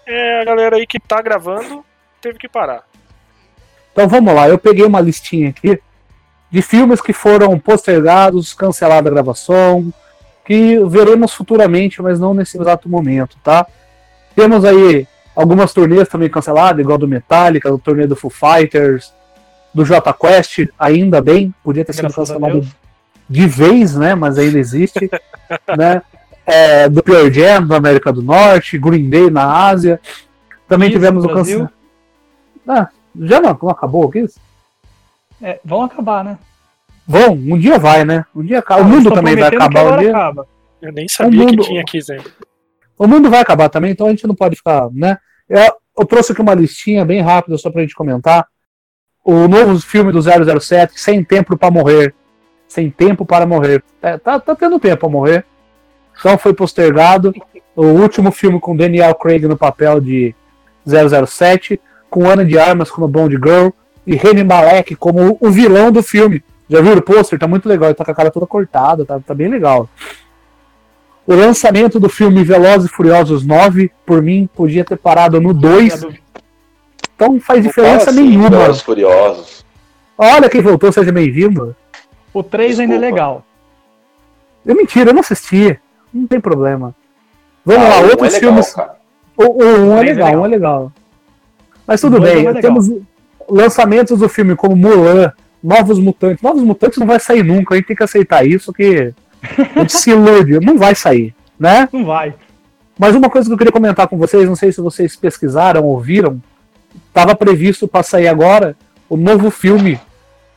é a galera aí que tá gravando teve que parar. Então vamos lá, eu peguei uma listinha aqui de filmes que foram postergados, cancelada a gravação, que veremos futuramente, mas não nesse exato momento, tá? Temos aí algumas turnês também canceladas, igual do Metallica, o turnê do Foo Fighters, do J Quest, ainda bem, podia ter sido cancelado de vez, né? Mas ainda existe, (laughs) né? É, do Pearl Jam da América do Norte, Green Day na Ásia. Também isso, tivemos o cancelamento. Ah, já não, não acabou o que isso? É, vão acabar, né? Vão, um dia vai, né? Um dia acaba. Ah, o mundo também vai acabar um dia. Acaba. Eu nem sabia mundo, que tinha aqui, Zé. O mundo vai acabar também, então a gente não pode ficar, né? Eu, eu trouxe aqui uma listinha bem rápida só pra gente comentar. O novo filme do 007, Sem Tempo para Morrer, sem tempo para morrer. É, tá, tá tendo tempo para morrer. Então foi postergado. O último filme com Daniel Craig no papel de 007, com Ana de Armas como Bond Girl e Remy Malek como o vilão do filme, Já viram o pôster? Tá muito legal, ele tá com a cara toda cortada, tá, tá bem legal. O lançamento do filme Velozes e Furiosos 9, por mim, podia ter parado no 2. Então não faz diferença assim, nenhuma. Velozes Furiosos. Olha quem voltou, seja bem-vindo. O 3 ainda é Desculpa. legal. É mentira, eu não assisti. Não tem problema. Vamos Ah, lá, um outros é legal, filmes. cara. O, o um é é legal, legal. um é legal. Mas tudo O dois bem, é temos lançamentos do filme como Mulan, Novos Mutantes. Novos Mutantes não vai sair nunca, a gente tem que aceitar isso, que a gente se ilude, não vai sair, né? Não vai. Mas uma coisa que eu queria comentar com vocês, não sei se vocês pesquisaram ou viram, estava previsto para sair agora o novo filme.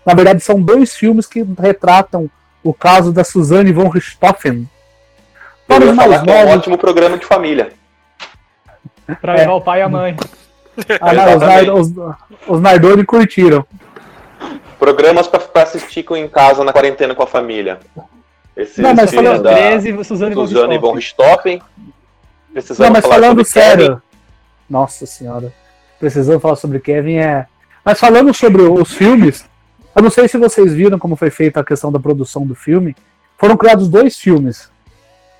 Na verdade, são dois filmes que retratam o caso da Suzanne von Richthofen. Para os falar mais que é um novos, ótimo programa de família. Pra É. levar o pai e a mãe. ah, não, os. Nar- os, os Nardoni curtiram. Programas pra, pra assistir com- em casa na quarentena com a família. Esses Não, mas filmes falando- da 13, Suzane von Suzane von Richthofen. Não, mas falar falando sobre Kevin. sério. Nossa senhora. Precisamos falar sobre Kevin é. Mas falando sobre os filmes, eu não sei se vocês viram como foi feita a questão da produção do filme. Foram criados dois filmes.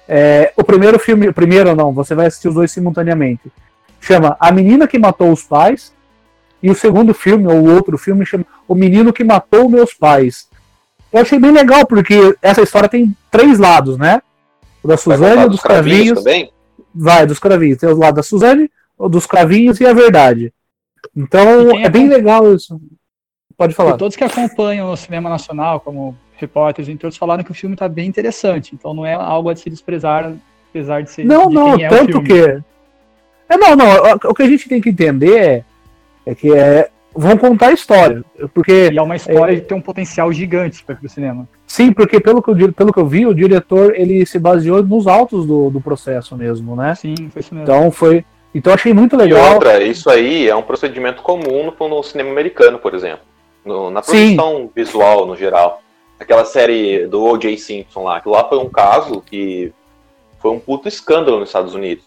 É, o primeiro filme, o primeiro não, você vai assistir os dois simultaneamente. Chama A Menina que Matou os Pais. E o segundo filme, ou o outro filme, chama O Menino que Matou Meus Pais. Eu achei bem legal, porque essa história tem três lados, né? O da Vai Suzane, o dos cravinhos. também? Vai, dos cravinhos. Tem o lado da Suzane, o dos cravinhos e a verdade. Então, E é bem legal isso. Pode falar. E todos que acompanham o cinema nacional, como repórteres, entre outros, falaram que o filme está bem interessante. Então não é algo a se desprezar, apesar de ser. Não, de não, quem é o tanto filme. que. É, não, não. o- que a gente tem que entender é, é que é, vão contar a história. Porque, E é uma história É. de ter um potencial gigante para o cinema. sim, porque pelo que, eu, pelo que eu vi, o diretor ele se baseou nos autos do, do processo mesmo, né? Sim, foi isso mesmo. Então foi. Então eu achei muito E legal. outra, isso aí é um procedimento comum no, no cinema americano, por exemplo. No- na Sim. produção visual, no geral. Aquela série do O.J. Simpson lá, que lá foi um caso que foi um puto escândalo nos Estados Unidos.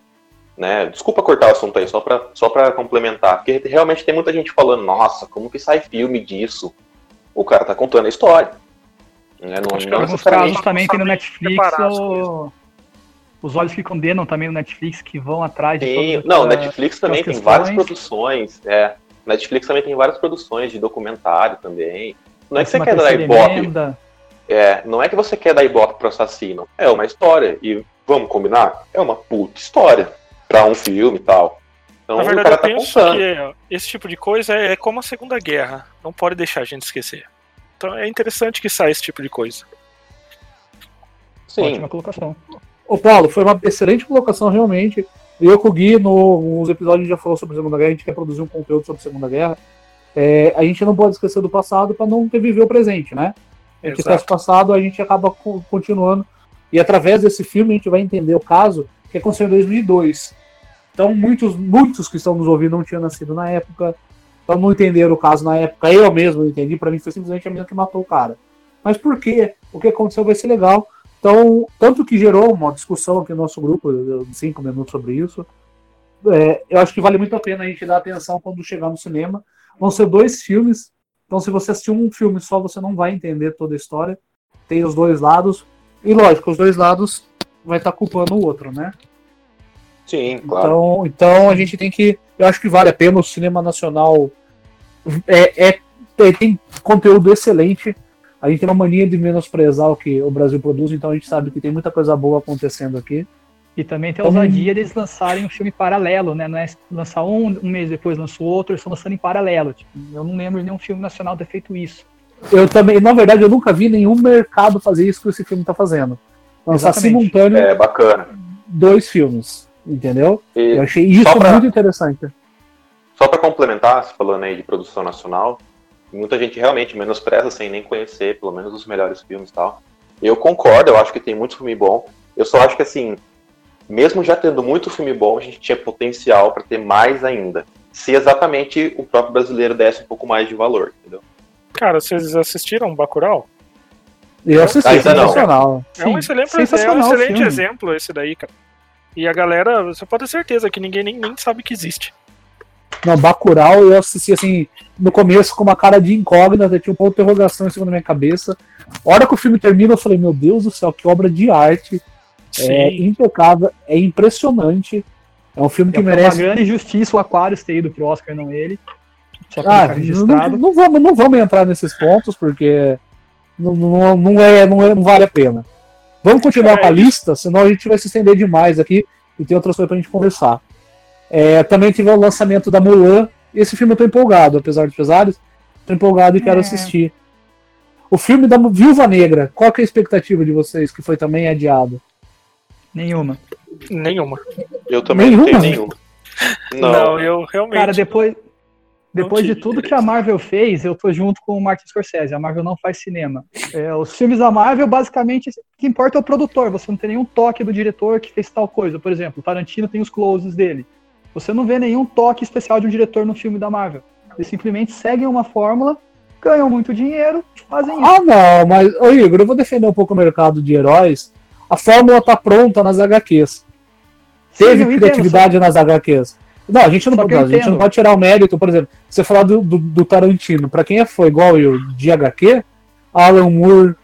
Né? Desculpa cortar o assunto aí, só pra, só pra complementar. Porque realmente tem muita gente falando, nossa, como que sai filme disso? O cara tá contando a história. Né? Não, Acho que Alguns casos também tem no Netflix. Os olhos que condenam também no Netflix, que vão atrás de todas não, Netflix também tem várias produções. É, Netflix também tem várias produções de documentário também. Não é que você quer dar ibope, é, não é que você quer dar ibope pro assassino. É uma história. E vamos combinar? É uma puta história pra um filme e tal. Então Na o verdade, cara eu tá penso contando. que esse tipo de coisa é, é como a Segunda Guerra. Não pode deixar a gente esquecer. Então é interessante que saia esse tipo de coisa. Sim, Ótima colocação. Ô Paulo, foi uma excelente colocação realmente. Eu com o Gui, no- nos episódios a gente já falou sobre a Segunda Guerra, a gente quer produzir um conteúdo sobre a Segunda Guerra. É, a gente não pode esquecer do passado para não ter viver o presente, né? A gente esquece o passado, a gente acaba co- continuando. E através desse filme a gente vai entender o caso que aconteceu em 2002. Então muitos, muitos que estão nos ouvindo não tinham nascido na época, então não entenderam o caso na época. Eu mesmo não entendi, para mim foi simplesmente a menina que matou o cara. Mas por quê? O que aconteceu vai ser legal. Então, tanto que gerou uma discussão aqui no nosso grupo, cinco minutos sobre isso. É, eu acho que vale muito a pena a gente dar atenção quando chegar no cinema. Vão ser dois filmes, então se você assistir um filme só, você não vai entender toda a história. Tem os dois lados. E lógico, os dois lados vai estar culpando o outro, né? sim, claro. Então, então a gente tem que. Eu acho que vale a pena. O cinema nacional é, é- tem- tem conteúdo excelente. A gente tem uma mania de menosprezar o que o Brasil produz, então a gente sabe que tem muita coisa boa acontecendo aqui. E também tem a Então- ousadia deles lançarem um filme paralelo, né? Não é lançar um, um mês depois lança o outro, eles estão lançando em paralelo. Tipo, eu não lembro de nenhum filme nacional ter feito isso. Eu também, na verdade, eu nunca vi nenhum mercado fazer isso que esse filme está fazendo. Lançar Exatamente. simultâneo É bacana. dois filmes, entendeu? E Eu achei isso pra- muito interessante. Só para complementar, falando aí de produção nacional, muita gente realmente menospreza sem nem conhecer, pelo menos os melhores filmes e tal. Eu concordo, eu acho que tem muito filme bom. Eu só acho que assim, mesmo já tendo muito filme bom, a gente tinha potencial para ter mais ainda. Se exatamente o próprio brasileiro desse um pouco mais de valor, entendeu? Cara, vocês assistiram Bacurau? Eu assisti, Ainda não. sensacional. É um excelente, é um excelente filme. exemplo esse daí, cara. E a galera, você pode ter certeza que ninguém nem, nem sabe que existe. Não, Bacurau eu assisti assim, no começo com uma cara de incógnita, tinha um ponto de interrogação em cima da minha cabeça. A hora que o filme termina, eu falei, meu Deus do céu, que obra de arte. É Sim. impecável, é impressionante. É um filme que É uma merece. grande injustiça o Aquarius ter ido pro Oscar, não ele. Só pra Ah, ficar não, registrado. não vamos, não vamos entrar nesses pontos, porque não, não, não, é, não, é, não vale a pena. Vamos continuar É com a lista, senão a gente vai se estender demais aqui e tem outras coisas pra gente conversar. É, também tive o lançamento da Mulan. Esse filme eu tô empolgado, apesar dos pesares. Tô empolgado e quero É. assistir. O filme da Viúva Negra, qual que é a expectativa de vocês, que foi também adiado? Nenhuma. Nenhuma. Eu também não tenho Nenhuma? nenhuma. Não, Não, eu realmente. Cara, depois, depois de tudo que a Marvel fez, eu tô junto com o Martin Scorsese. A Marvel não faz cinema. É, os filmes da Marvel, basicamente, o que importa é o produtor. Você não tem nenhum toque do diretor que fez tal coisa. Por exemplo, o Tarantino tem os closes dele. Você não vê nenhum toque especial de um diretor no filme da Marvel. Eles simplesmente seguem uma fórmula, ganham muito dinheiro e fazem isso. Ah, não, mas, ô Igor, eu vou defender um pouco o mercado de heróis. A fórmula tá pronta nas HQs. Sim, Teve entendo, criatividade nas HQs. Não, a gente não, eu a gente entendo. não pode tirar o mérito, por exemplo, você falar do, do, do Tarantino, pra quem é foi igual eu de HQ, Alan Moore.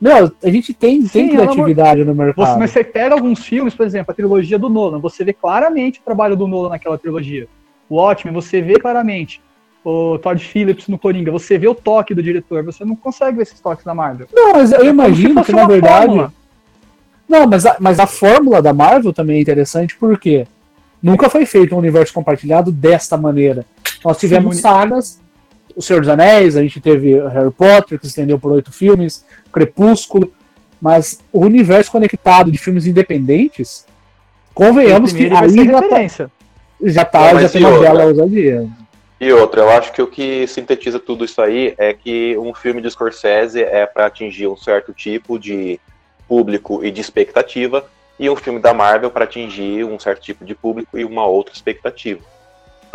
Meu, a gente tem, tem Sim, criatividade no Você, mercado. mas você pega alguns filmes, por exemplo, a trilogia do Nolan, você vê claramente o trabalho do Nolan naquela trilogia. O Watchmen, você vê claramente. O Todd Phillips no Coringa, você vê o toque do diretor, você não consegue ver esses toques na Marvel. Não, mas eu se imagino que na verdade. fórmula. Não, mas a, mas a fórmula da Marvel também é interessante porque nunca foi feito um universo compartilhado desta maneira. Nós tivemos Sim, sagas, O Senhor dos Anéis, a gente teve Harry Potter, que se estendeu por oito filmes, Crepúsculo, mas o universo conectado de filmes independentes, convenhamos que aí já tá, já, tá, Não, já tem e uma outra? bela ousadia. E outra, eu acho que o que sintetiza tudo isso aí é que um filme de Scorsese é para atingir um certo tipo de público e de expectativa, e um filme da Marvel para atingir um certo tipo de público e uma outra expectativa.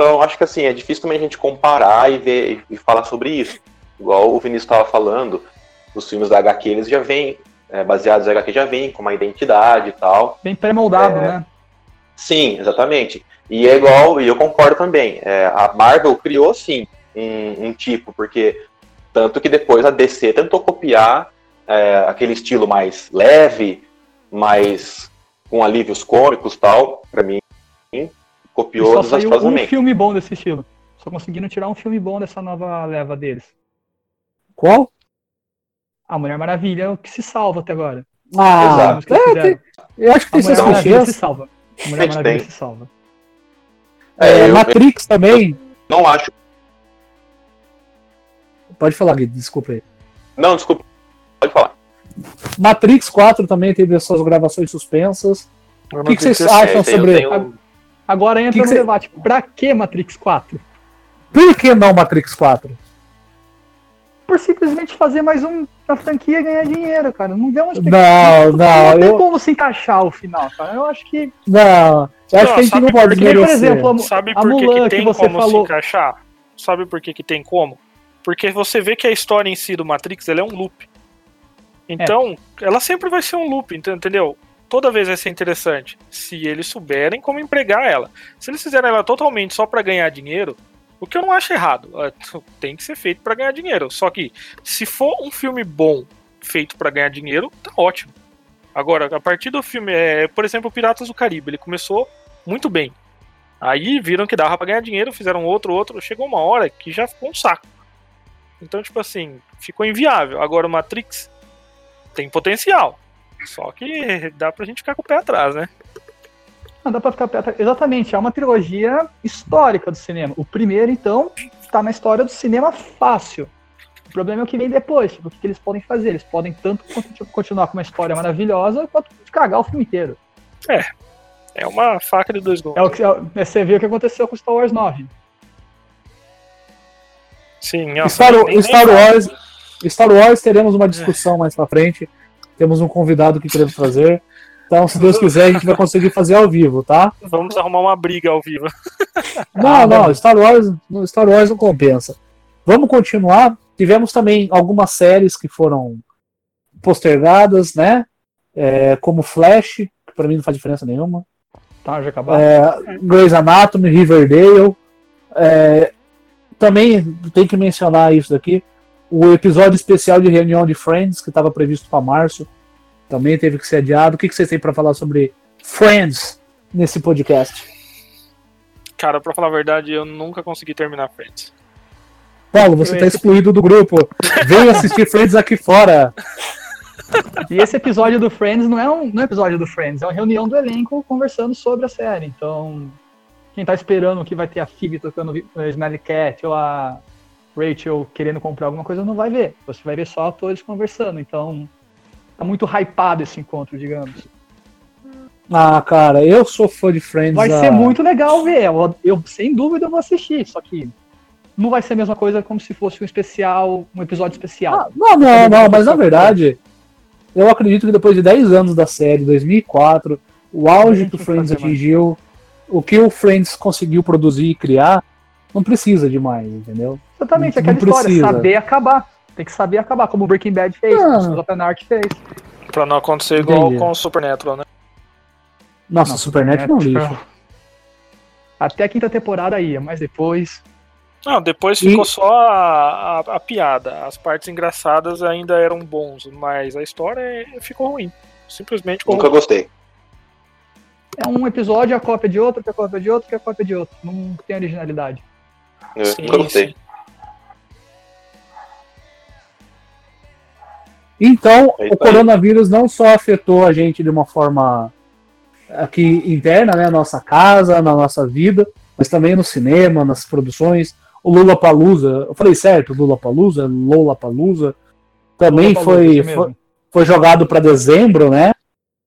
Então, acho que assim, é difícil também a gente comparar e ver e falar sobre isso. Igual o Vinícius estava falando, os filmes da HQ, eles já vêm, é, baseados em HQ, já vêm com uma identidade e tal. Bem pré-moldado, É. né? Sim, exatamente. E é igual, e eu concordo também. é, a Marvel criou sim um, um tipo, porque tanto que depois a DC tentou copiar é, aquele estilo mais leve, mais com alívios cômicos tal, pra mim, E copiou só saiu um filme bom desse estilo. Só conseguiram tirar um filme bom dessa nova leva deles. Qual? A Mulher Maravilha é o que se salva até agora. Ah, Exato. É, tem- eu acho que A tem Mulher seus Maravilha se salva. A Mulher (laughs) Maravilha tem. se salva. É, É, eu Matrix também. não acho. Pode falar, Gui, desculpa aí. Não, desculpa. Pode falar. Matrix 4 também teve as suas gravações suspensas. Eu O que, que vocês tenho acham sobre. um- Agora entra Que que no cê- debate. Pra que Matrix 4? Por que não Matrix 4? Por simplesmente fazer mais um na franquia e ganhar dinheiro, cara. Não vê onde tem Não, não, não, tem eu. como se encaixar o final, cara. Eu acho que. Não, eu acho Não, que a gente não pode por quê? Por exemplo, a, Sabe a por que, Mulan que que, tem você como se falou. encaixar? Sabe por que, que tem como? Porque você vê que a história em si do Matrix ela é um loop. Então, ela sempre vai ser um loop, ent- entendeu? Toda vez vai ser interessante. Se eles souberem como empregar ela. Se eles fizerem ela totalmente só pra ganhar dinheiro, o que eu não acho errado. é, Tem que ser feito pra ganhar dinheiro. Só que, se for um filme bom feito pra ganhar dinheiro, tá ótimo. Agora, a partir do filme, é, por exemplo, Piratas do Caribe, ele começou muito bem. Aí viram que dava pra ganhar dinheiro, fizeram outro, outro. Chegou uma hora que já ficou um saco. Então, tipo assim, ficou inviável. Agora o Matrix tem potencial. Só que dá pra gente ficar com o pé atrás, né? Não dá pra ficar perto. Exatamente, é uma trilogia histórica do cinema. O primeiro, então, tá na história do cinema fácil. O problema é o que vem depois. Tipo, o que, eles podem fazer? Eles podem tanto conti- continuar com uma história maravilhosa quanto cagar o filme inteiro. É uma faca de dois gumes. É o que, é, você vê o que aconteceu com Star Wars 9. Sim, nossa, Star, Star. Wars, Star Wars teremos uma discussão mais pra frente. Temos um convidado que queremos trazer. Então, se Deus quiser, a gente vai conseguir fazer ao vivo, tá? Vamos arrumar uma briga ao vivo. Não, não, Star Wars, no Star Wars não compensa. Vamos continuar. Tivemos também algumas séries que foram postergadas, né? É, como Flash, que pra mim não faz diferença nenhuma. Tá, já acabaram. É, Grey's Anatomy, Riverdale. É, também tem que mencionar isso daqui. O episódio especial de reunião de Friends, que estava previsto para março, também teve que ser adiado. O que, que vocês têm para falar sobre Friends nesse podcast? Cara, pra falar a verdade, eu nunca consegui terminar Friends. Paulo, você está excluído do grupo. Vem assistir Friends aqui fora. E esse episódio do Friends não é um, não é um episódio do Friends, é uma reunião do elenco conversando sobre a série. Então, quem tá esperando que vai ter a Phoebe tocando Smelly Cat ou a Rachel querendo comprar alguma coisa, não vai ver. Você vai ver só atores conversando. Então, tá muito hypado esse encontro, digamos. Ah, cara, eu sou fã de Friends. Vai ah, ser muito legal ver. Eu, eu, sem dúvida, vou assistir. Só que não vai ser a mesma coisa como se fosse um especial, um episódio especial. Ah, não, não, não, mas na verdade, eu acredito que depois de 10 anos da série, 2004, o auge que o Friends atingiu, o que o Friends conseguiu produzir e criar, não precisa de mais, entendeu? Exatamente, Não aquela história, precisa. saber acabar. Tem que saber acabar, como o Breaking Bad fez, Ah. como o Anarchy fez. Pra não acontecer igual Entendi. com o Supernatural, né? Nossa, Não, Supernet não Supernatural. lixo. Até a quinta temporada ia, mas depois. Não, depois E- ficou só a, a, a piada. As partes engraçadas ainda eram bons, mas a história é- ficou ruim. Simplesmente ficou Nunca ruim. gostei. É um episódio, a cópia de outro, que é a cópia de outro, que é a cópia de outro. Não tem originalidade. Eu Sim, gostei. sim. Então, É o coronavírus não só afetou a gente de uma forma aqui interna, né, na nossa casa, na nossa vida, mas também no cinema, nas produções. O Lula Palusa, eu falei certo, Lula Palusa, Lola Palusa, também Lollapalooza, foi, foi, foi jogado para dezembro, né?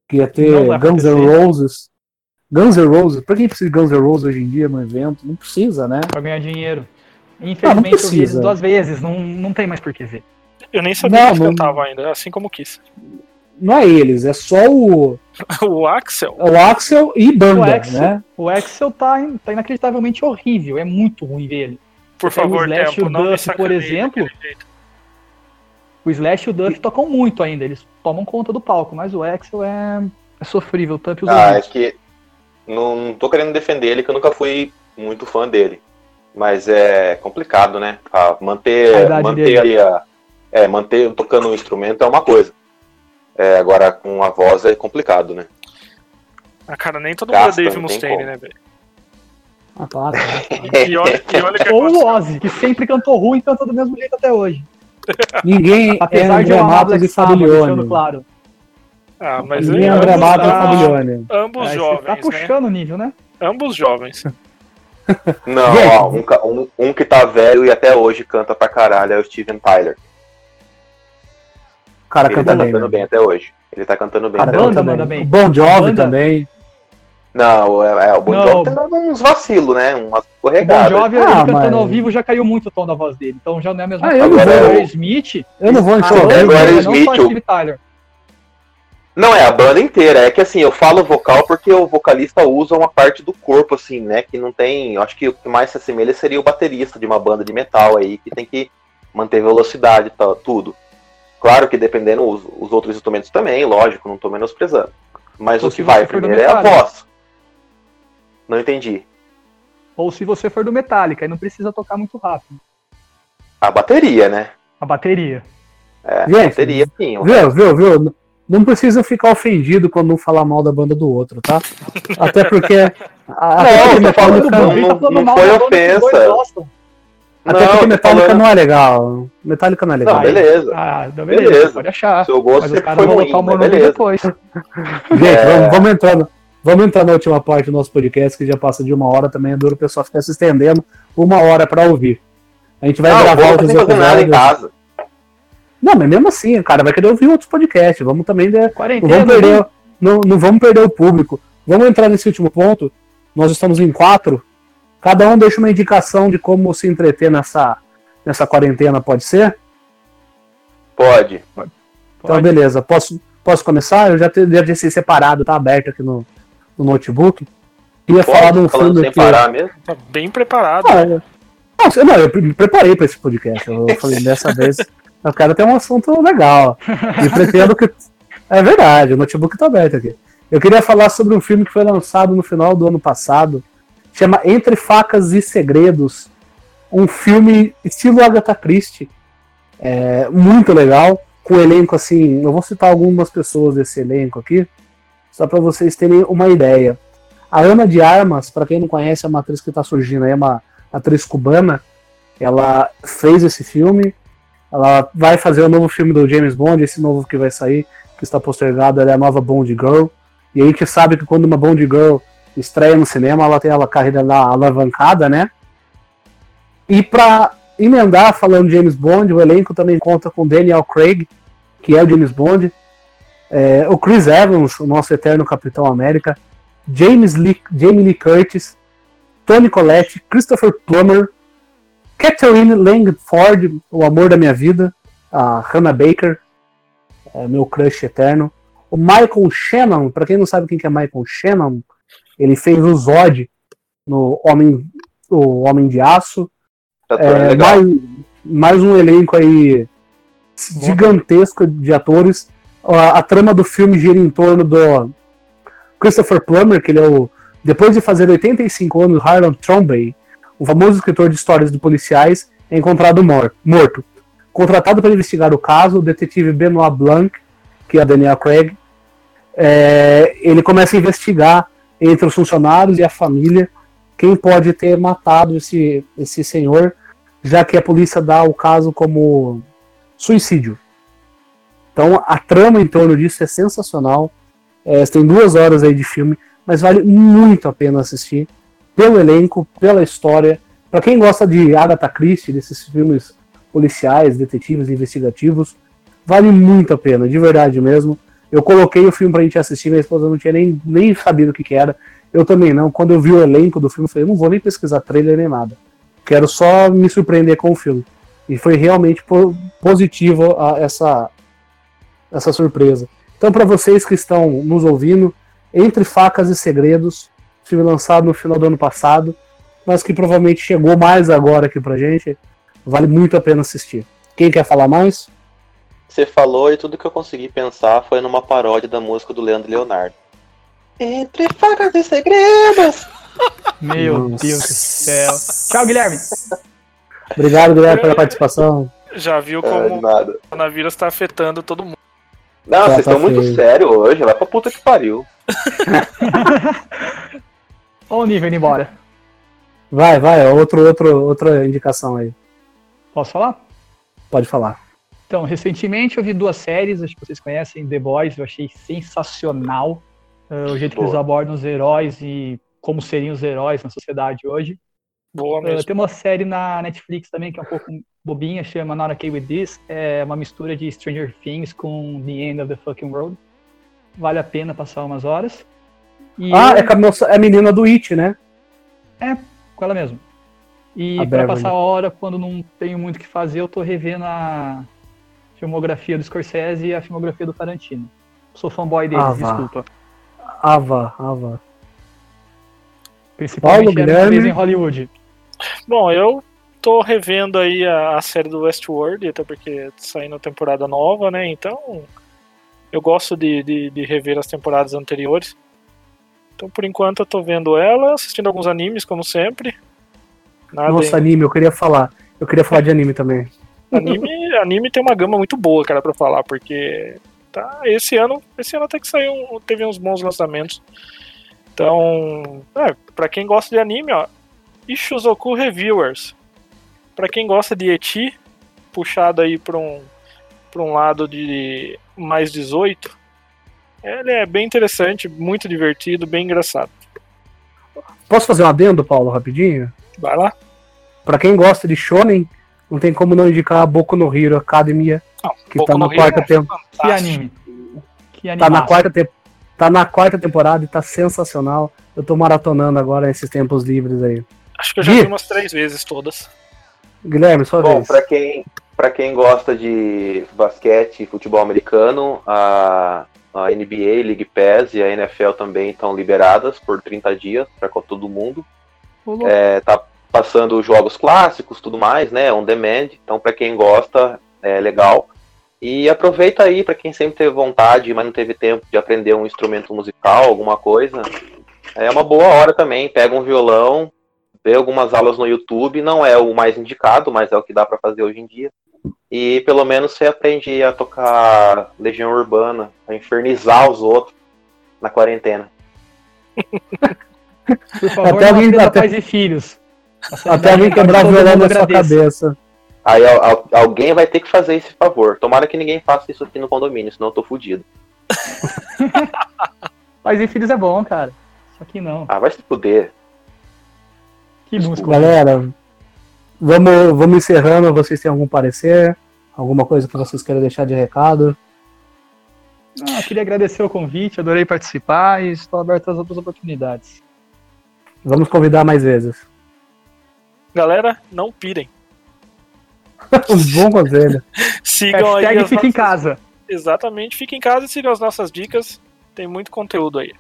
Que ia ter Guns N'. Roses. Guns N' Roses, pra quem precisa de Guns N' Roses hoje em dia no evento? Não precisa, né? Pra ganhar dinheiro. Infelizmente eu vi eles precisa. duas vezes, não, não tem mais por que ver. Eu nem sabia Não, que não- cantavam ainda, assim como quis. Não é eles, é só o, (laughs) O Axel, o Axel e banda, O Axel. né? O Axel tá, tá inacreditavelmente horrível, é muito ruim ver ele. por Tem o favor, Slash e tempo, o não me Duff, por exemplo. O Slash e o Duff tocam muito ainda, eles tomam conta do palco, mas o Axel é, é sofrível, tanto os Ah, é que não, não tô querendo defender ele, que eu nunca fui muito fã dele. Mas é complicado, né? Ah, A manter, idade manter ali a. É, manter tocando um instrumento é uma coisa. É, agora com a voz é complicado, né? Ah, cara, nem todo Gasta, mundo é Dave Mustaine, né, velho? Ah, claro. (laughs) E olha, e olha que Ou o. Ozzy, que sempre cantou ruim e canta do mesmo jeito até hoje. (laughs) Ninguém Apesar é de eu André amar Black e Sabbath, Fabiglione. claro. Ah, mas é ambos, André Matos e ambos, ambos Aí você jovens, tá né? puxando o nível, né? Ambos jovens. (laughs) Não, ó, um, um- um que tá velho e até hoje canta pra caralho é o Steven Tyler. Cara Ele canta tá bem. cantando né? bem até hoje. Ele tá cantando bem cara até banda hoje. manda bem. Bon Jovi Banda- também. Não, é, é, o Bon Não. Jovi tem uns vacilos, né? Umas O Bon escorregadas. Jovi, Ah, ele cantando mas- ao vivo, já caiu muito o tom da voz dele. Então já não é a mesma Ah, eu não coisa. vou- O Smith, Eu não vou dele. Agora dele, o não Smith, só o- Steve Tyler. Não, é a banda inteira. É que assim, eu falo vocal porque o vocalista usa uma parte do corpo, assim, né? Que não tem. Eu acho que o que mais se assemelha seria o baterista de uma banda de metal aí, que tem que manter velocidade e tudo. Claro que dependendo os, os outros instrumentos também, lógico, não tô menosprezando. Mas Ou o se que vai primeiro é a voz. Não entendi. Ou se você for do Metallica, aí não precisa tocar muito rápido. A bateria, né? A bateria. É, Gente, bateria sim. Viu, viu, viu? Não precisa ficar ofendido quando um falar mal da banda do outro, tá? Até porque a, até Não, porque falando não- tá falando não mal foi ofensa. até Não, porque Metallica falando- não é legal. Metallica não é legal. Não, beleza. Ah, não, beleza, Beleza. pode achar. Seu gosto Mas os caras vão ruim, botar o monólogo depois. (laughs) Gente, É. vamos, vamos entrar no- vamos entrar na última parte do nosso podcast, que já passa de uma hora também. É duro o pessoal ficar se estendendo uma hora pra ouvir. A gente vai Não, gravar outros sem fazer nada em episódios. casa. Não, mas mesmo assim, cara, vai querer ouvir outros podcasts. Vamos também. né, Não Quarentena. vamos, perder, né? não, não vamos perder o público. Vamos entrar nesse último ponto. Nós estamos em quatro. Cada um deixa uma indicação de como se entreter nessa, nessa quarentena, pode ser? Pode. Então, Pode. beleza. Posso, posso começar? Eu já, te, já separado, tá aberto aqui no, no notebook. Queria falar de um filme sem que. parar mesmo. Tá bem preparado. Ah, eu- não, eu me preparei para esse podcast. Eu (laughs) falei, dessa vez eu quero ter um assunto legal. E pretendo que. É verdade, o notebook tá aberto aqui. Eu queria falar sobre um filme que foi lançado no final do ano passado, Chama Entre Facas e Segredos. Um filme estilo Agatha Christie. É, muito legal. Com elenco assim. Eu vou citar algumas pessoas desse elenco aqui. Só para vocês terem uma ideia. A Ana de Armas, para quem não conhece, é uma atriz que está surgindo aí, é uma atriz cubana. Ela fez esse filme. Ela vai fazer o novo filme do James Bond, esse novo que vai sair, que está postergado, ela é a nova Bond Girl. E a gente sabe que quando uma Bond Girl estreia no cinema, ela tem a carreira alavancada, né? E para emendar, falando James Bond, o elenco também conta com Daniel Craig, que é o James Bond, é, o Chris Evans, o nosso eterno Capitão América, James Lee, Jamie Lee Curtis, Tony Collette, Christopher Plummer, Catherine Langford, o amor da minha vida, a Hannah Baker, é, meu crush eterno, o Michael Shannon, para quem não sabe quem que é Michael Shannon, ele fez o Zod no Homem, o Homem de Aço. Tá É, mais, mais um elenco aí gigantesco de atores. A, a trama do filme gira em torno do Christopher Plummer, que ele é o. Depois de fazer 85 anos, Harlan Trombey, o famoso escritor de histórias de policiais, é encontrado mor morto. Contratado para investigar o caso, o detetive Benoit Blanc, que é Daniel Craig, é, ele começa a investigar entre os funcionários e a família quem pode ter matado esse, esse senhor, já que a polícia dá o caso como suicídio. Então a trama em torno disso é sensacional. É, tem duas horas aí de filme, mas vale muito a pena assistir pelo elenco, pela história. Para quem gosta de Agatha Christie, desses filmes policiais, detetives, investigativos, vale muito a pena, de verdade mesmo. Eu coloquei o filme pra gente assistir, minha esposa não tinha nem, nem sabido o que, que era. Eu também não. Quando eu vi o elenco do filme, eu falei, não vou nem pesquisar trailer nem nada. Quero só me surpreender com o filme. E foi realmente po positivo a, essa, essa surpresa. Então, para vocês que estão nos ouvindo, Entre Facas e Segredos, filme lançado no final do ano passado, mas que provavelmente chegou mais agora aqui pra gente, vale muito a pena assistir. Quem quer falar mais? Você falou e tudo que eu consegui pensar foi numa paródia da música do Leandro Leonardo. Entre facas e segredos! (laughs) Meu Nossa. Deus do céu. Tchau, Guilherme. Obrigado, Guilherme, pela participação. Já viu Ah, como nada. o coronavírus tá afetando todo mundo. Não, Tá, vocês tá estão muito feio. sérios hoje, vai pra puta que pariu. (laughs) Olha o nível indo embora. Vai, vai, outro, outro, outra indicação aí. Posso falar? Pode falar. Então, recentemente eu vi duas séries, acho que vocês conhecem, The Boys, eu achei sensacional. eh, o jeito que eles Boa. abordam os heróis e como seriam os heróis na sociedade hoje. Boa Eh, mesmo. tem uma série na Netflix também que é um pouco bobinha, chama Not Okay With This. É uma mistura de Stranger Things com The End of the Fucking World. Vale a pena passar umas horas. E Ah, eu- é, com a moça- é a menina do It, né? com ela mesmo. E A para Beverly. passar a hora, quando não tenho muito o que fazer, eu tô revendo a filmografia do Scorsese e a filmografia do Tarantino. Sou fanboy deles, vá. desculpa. Ava, Ava. Principalmente Paulo, Guilherme. em Hollywood. Bom, eu tô revendo aí a, a série do Westworld, até porque tá saindo temporada nova, né? Então, eu gosto de, de, de rever as temporadas anteriores. Então, por enquanto, eu tô vendo ela, assistindo alguns animes, como sempre. Nada Nossa, em- anime, eu queria falar. Eu queria falar de anime também. anime, (laughs) anime tem uma gama muito boa, cara, pra falar, porque tá, esse ano, esse ano até que saiu, teve uns bons lançamentos. Então, é, para quem gosta de anime, ó, Ishuzoku Reviewers. Pra quem gosta de eti, puxado aí pra um para um lado de mais 18, ele é bem interessante, muito divertido, bem engraçado. Posso fazer um adendo, Paulo, rapidinho? Vai lá. Pra quem gosta de shonen, não tem como não indicar a Boku no Hero Academia, Não, que Boku tá na quarta, é tem- Que anime. Que tá na quarta te- tá na quarta temporada e tá sensacional. Eu tô maratonando agora esses tempos livres aí. Acho que eu já Gui. vi umas três vezes todas. Guilherme, sua Bom, vez. pra quem, pra quem gosta de basquete e futebol americano, a, a NBA, League Pass e a NFL também estão liberadas por 30 dias para todo mundo. É, tá passando os jogos clássicos, tudo mais, né? On demand. Então, para quem gosta, é legal. E aproveita aí para quem sempre teve vontade, mas não teve tempo de aprender um instrumento musical, alguma coisa. É uma boa hora também. Pega um violão, vê algumas aulas no YouTube. Não é o mais indicado, mas é o que dá para fazer hoje em dia. E pelo menos você aprende a tocar Legião Urbana, a infernizar os outros na quarentena. (laughs) Por favor, Até alguém- até- pais e filhos. Até alguém quebrar o violão na sua cabeça. Aí al- al- alguém vai ter que fazer esse favor. Tomara que ninguém faça isso aqui no condomínio, senão eu tô fudido. (laughs) Pais e filhos é bom, cara. Só que não. Ah, vai se fuder. Que música. Galera, vamos, vamos encerrando. Vocês têm algum parecer? Alguma coisa que vocês querem deixar de recado? Ah, queria agradecer o convite, adorei participar e estou aberto às outras oportunidades. Vamos convidar mais vezes. Galera, não pirem. (laughs) Um bom conselho. Sigam aí Hashtag as fica em nossas- casa. Exatamente, fiquem em casa e sigam as nossas dicas. Tem muito conteúdo aí.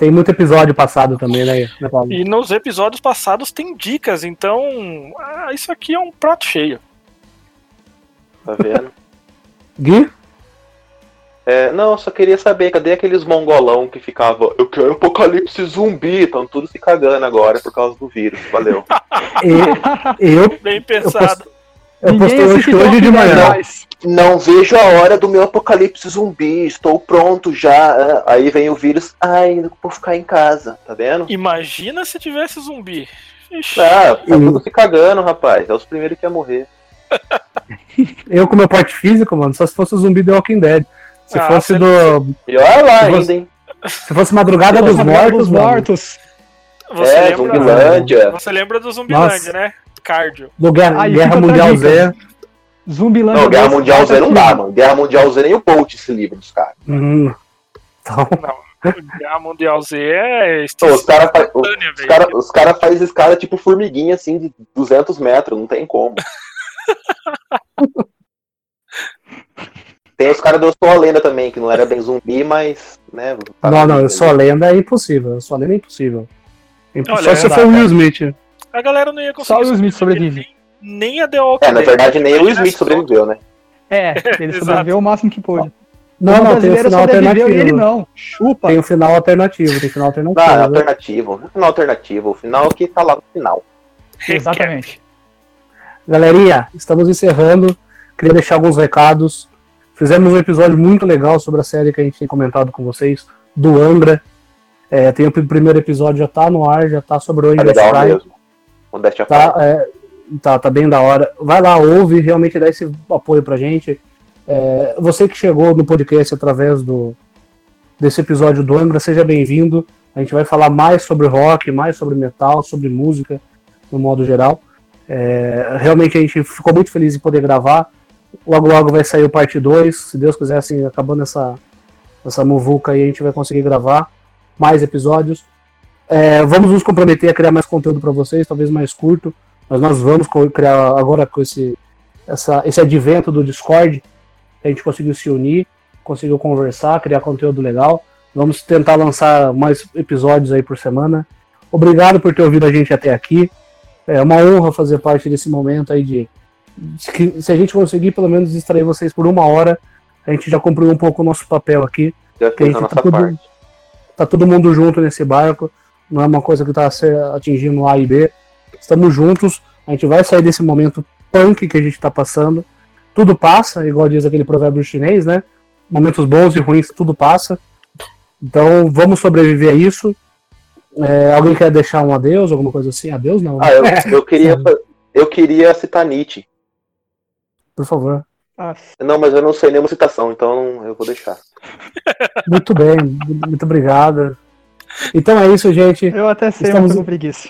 Tem muito episódio passado também, né, né Paulo? E nos episódios passados tem dicas, então ah, isso aqui é um prato cheio. Tá vendo? (laughs) Gui? É, não, eu só queria saber, cadê aqueles mongolão que ficava, eu quero apocalipse zumbi, estão tudo se cagando agora por causa do vírus. Valeu. (laughs) E, eu, Bem pensado. eu postei Ninguém hoje, hoje de manhã. mais. Não vejo a hora do meu apocalipse zumbi, estou pronto já. Aí vem o vírus, ai, vou ficar em casa, tá vendo? Imagina se tivesse zumbi. Ixi, Ah, tá tudo se cagando, rapaz. É os primeiros que ia morrer. (laughs) Eu com meu porte físico, mano, só se fosse o zumbi do Walking Dead. Se Ah, fosse do. Olha lá Se ainda, você- hein? Se fosse Madrugada dos Mortos, dos mano, mortos. você, É, lembra, Zumbilândia. você lembra do Zumbilândia, Nossa. né? Cardio. do Guerra, Aí Guerra Mundial. Z. Zumbilândia. Não, Guerra Mundial Z não dá, mano. Guerra Mundial Z nem o Bolt esse livro dos caras. Hum. Então, Guerra Mundial Z é Pô, Os caras fa- os cara, os cara fazem escada tipo formiguinha, assim, de 200 metros. Não tem como. (laughs) Tem os caras do Eu Sou a Lenda também, que não era bem zumbi, mas, né... não, não, eu sou a lenda é impossível. Eu sou a lenda é impossível. Imp- Olha, Só se dá, for o Will. Smith. A galera não ia Só conseguir. o Will Smith sobrevive. Nem, a The Walking É, na verdade, nem o Will Smith só. sobreviveu, né? É, (laughs) ele sobreviveu o máximo que pôde. Não, o não, tem o final sobreviveu e alternativo. ele não. Chupa. Tem o final alternativo, tem final alternativo. Ah, né? alternativo. Final alternativo. O final que tá lá no final. Exatamente. Galerinha, estamos encerrando. Queria deixar alguns recados. Fizemos um episódio muito legal sobre a série que a gente tem comentado com vocês, do Angra. É, tem o primeiro episódio, já tá no ar, já tá sobre o Tá Angra legal Strike. mesmo. Tá, é, tá, tá bem da hora. Vai lá, ouve, realmente dá esse apoio pra gente. É, você que chegou no podcast através do desse episódio do Angra, seja bem-vindo. A gente vai falar mais sobre rock, mais sobre metal, sobre música, no modo geral. É, realmente a gente ficou muito feliz em poder gravar. Logo, logo vai sair o parte 2. Se Deus quiser, assim, acabando essa, essa muvuca aí, a gente vai conseguir gravar mais episódios. É, vamos nos comprometer a criar mais conteúdo para vocês, talvez mais curto, mas nós vamos criar agora com esse, essa, esse advento do Discord, a gente conseguiu se unir, conseguiu conversar, criar conteúdo legal. Vamos tentar lançar mais episódios aí por semana. Obrigado por ter ouvido a gente até aqui. É uma honra fazer parte desse momento aí de. Se, a gente conseguir pelo menos distrair vocês por uma hora, a gente já cumpriu um pouco o nosso papel aqui Já que a fez a gente nossa tá tudo- parte. tá todo mundo junto nesse barco, não é uma coisa que tá se- atingindo A e B. Estamos juntos, a gente vai sair desse momento punk que a gente tá passando. Tudo passa, igual diz aquele provérbio chinês, né? Momentos bons e ruins, tudo passa. Então vamos sobreviver a isso. É, alguém quer deixar um adeus, alguma coisa assim? Adeus não, né? Ah, eu, (laughs) eu, queria, eu queria citar Nietzsche. por favor. Ah, Não, mas eu não sei nenhuma citação, então eu vou deixar. Muito bem, muito obrigado. Então é isso, gente. eu até sei, Estamos- mas tô com preguiça.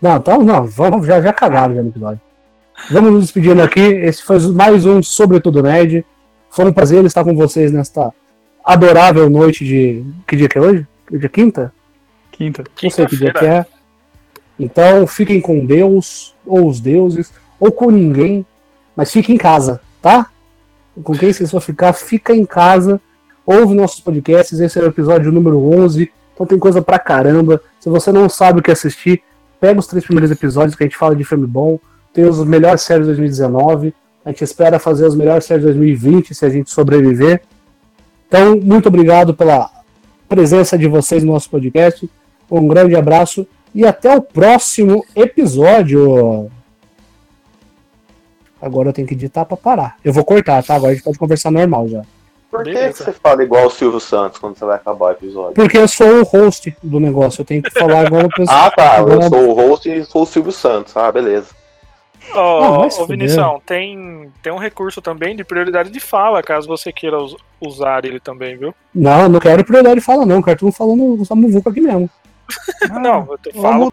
Não, então não, vamos, já, já cagaram já no episódio. Vamos nos despedindo aqui. Esse foi mais um Sobretudo Nerd. Foi um prazer estar com vocês nesta adorável noite de. Que dia que é hoje? Que dia quinta? Quinta. Não sei que dia que é. Então fiquem com Deus, ou os deuses, ou com ninguém, mas fiquem em casa, tá? Com quem vocês for ficar, fica em casa. Ouve nossos podcasts, esse é o episódio número 11. Então tem coisa pra caramba. Se você não sabe o que assistir, pega os três primeiros episódios que a gente fala de filme bom. Tem os melhores séries de 2019. A gente espera fazer as melhores séries de 2020 se a gente sobreviver. Então, muito obrigado pela presença de vocês no nosso podcast. Um grande abraço e até o próximo episódio. Agora eu tenho que editar pra parar. Eu vou cortar, tá? Agora a gente pode conversar normal já. Por que, que você fala igual o Silvio Santos quando você vai acabar o episódio? Porque eu sou o host do negócio, eu tenho que falar igual o (laughs) pessoal. Ah, tá. Eu sou o host e sou o Silvio Santos. Ah, beleza. Ó, ô fuder. Vinição, tem, tem um recurso também de prioridade de fala, caso você queira us- usar ele também, viu? Não, não quero prioridade de fala, não. Quero todo mundo falando só muvuca aqui mesmo. Ah, (laughs) Não, eu vamos falo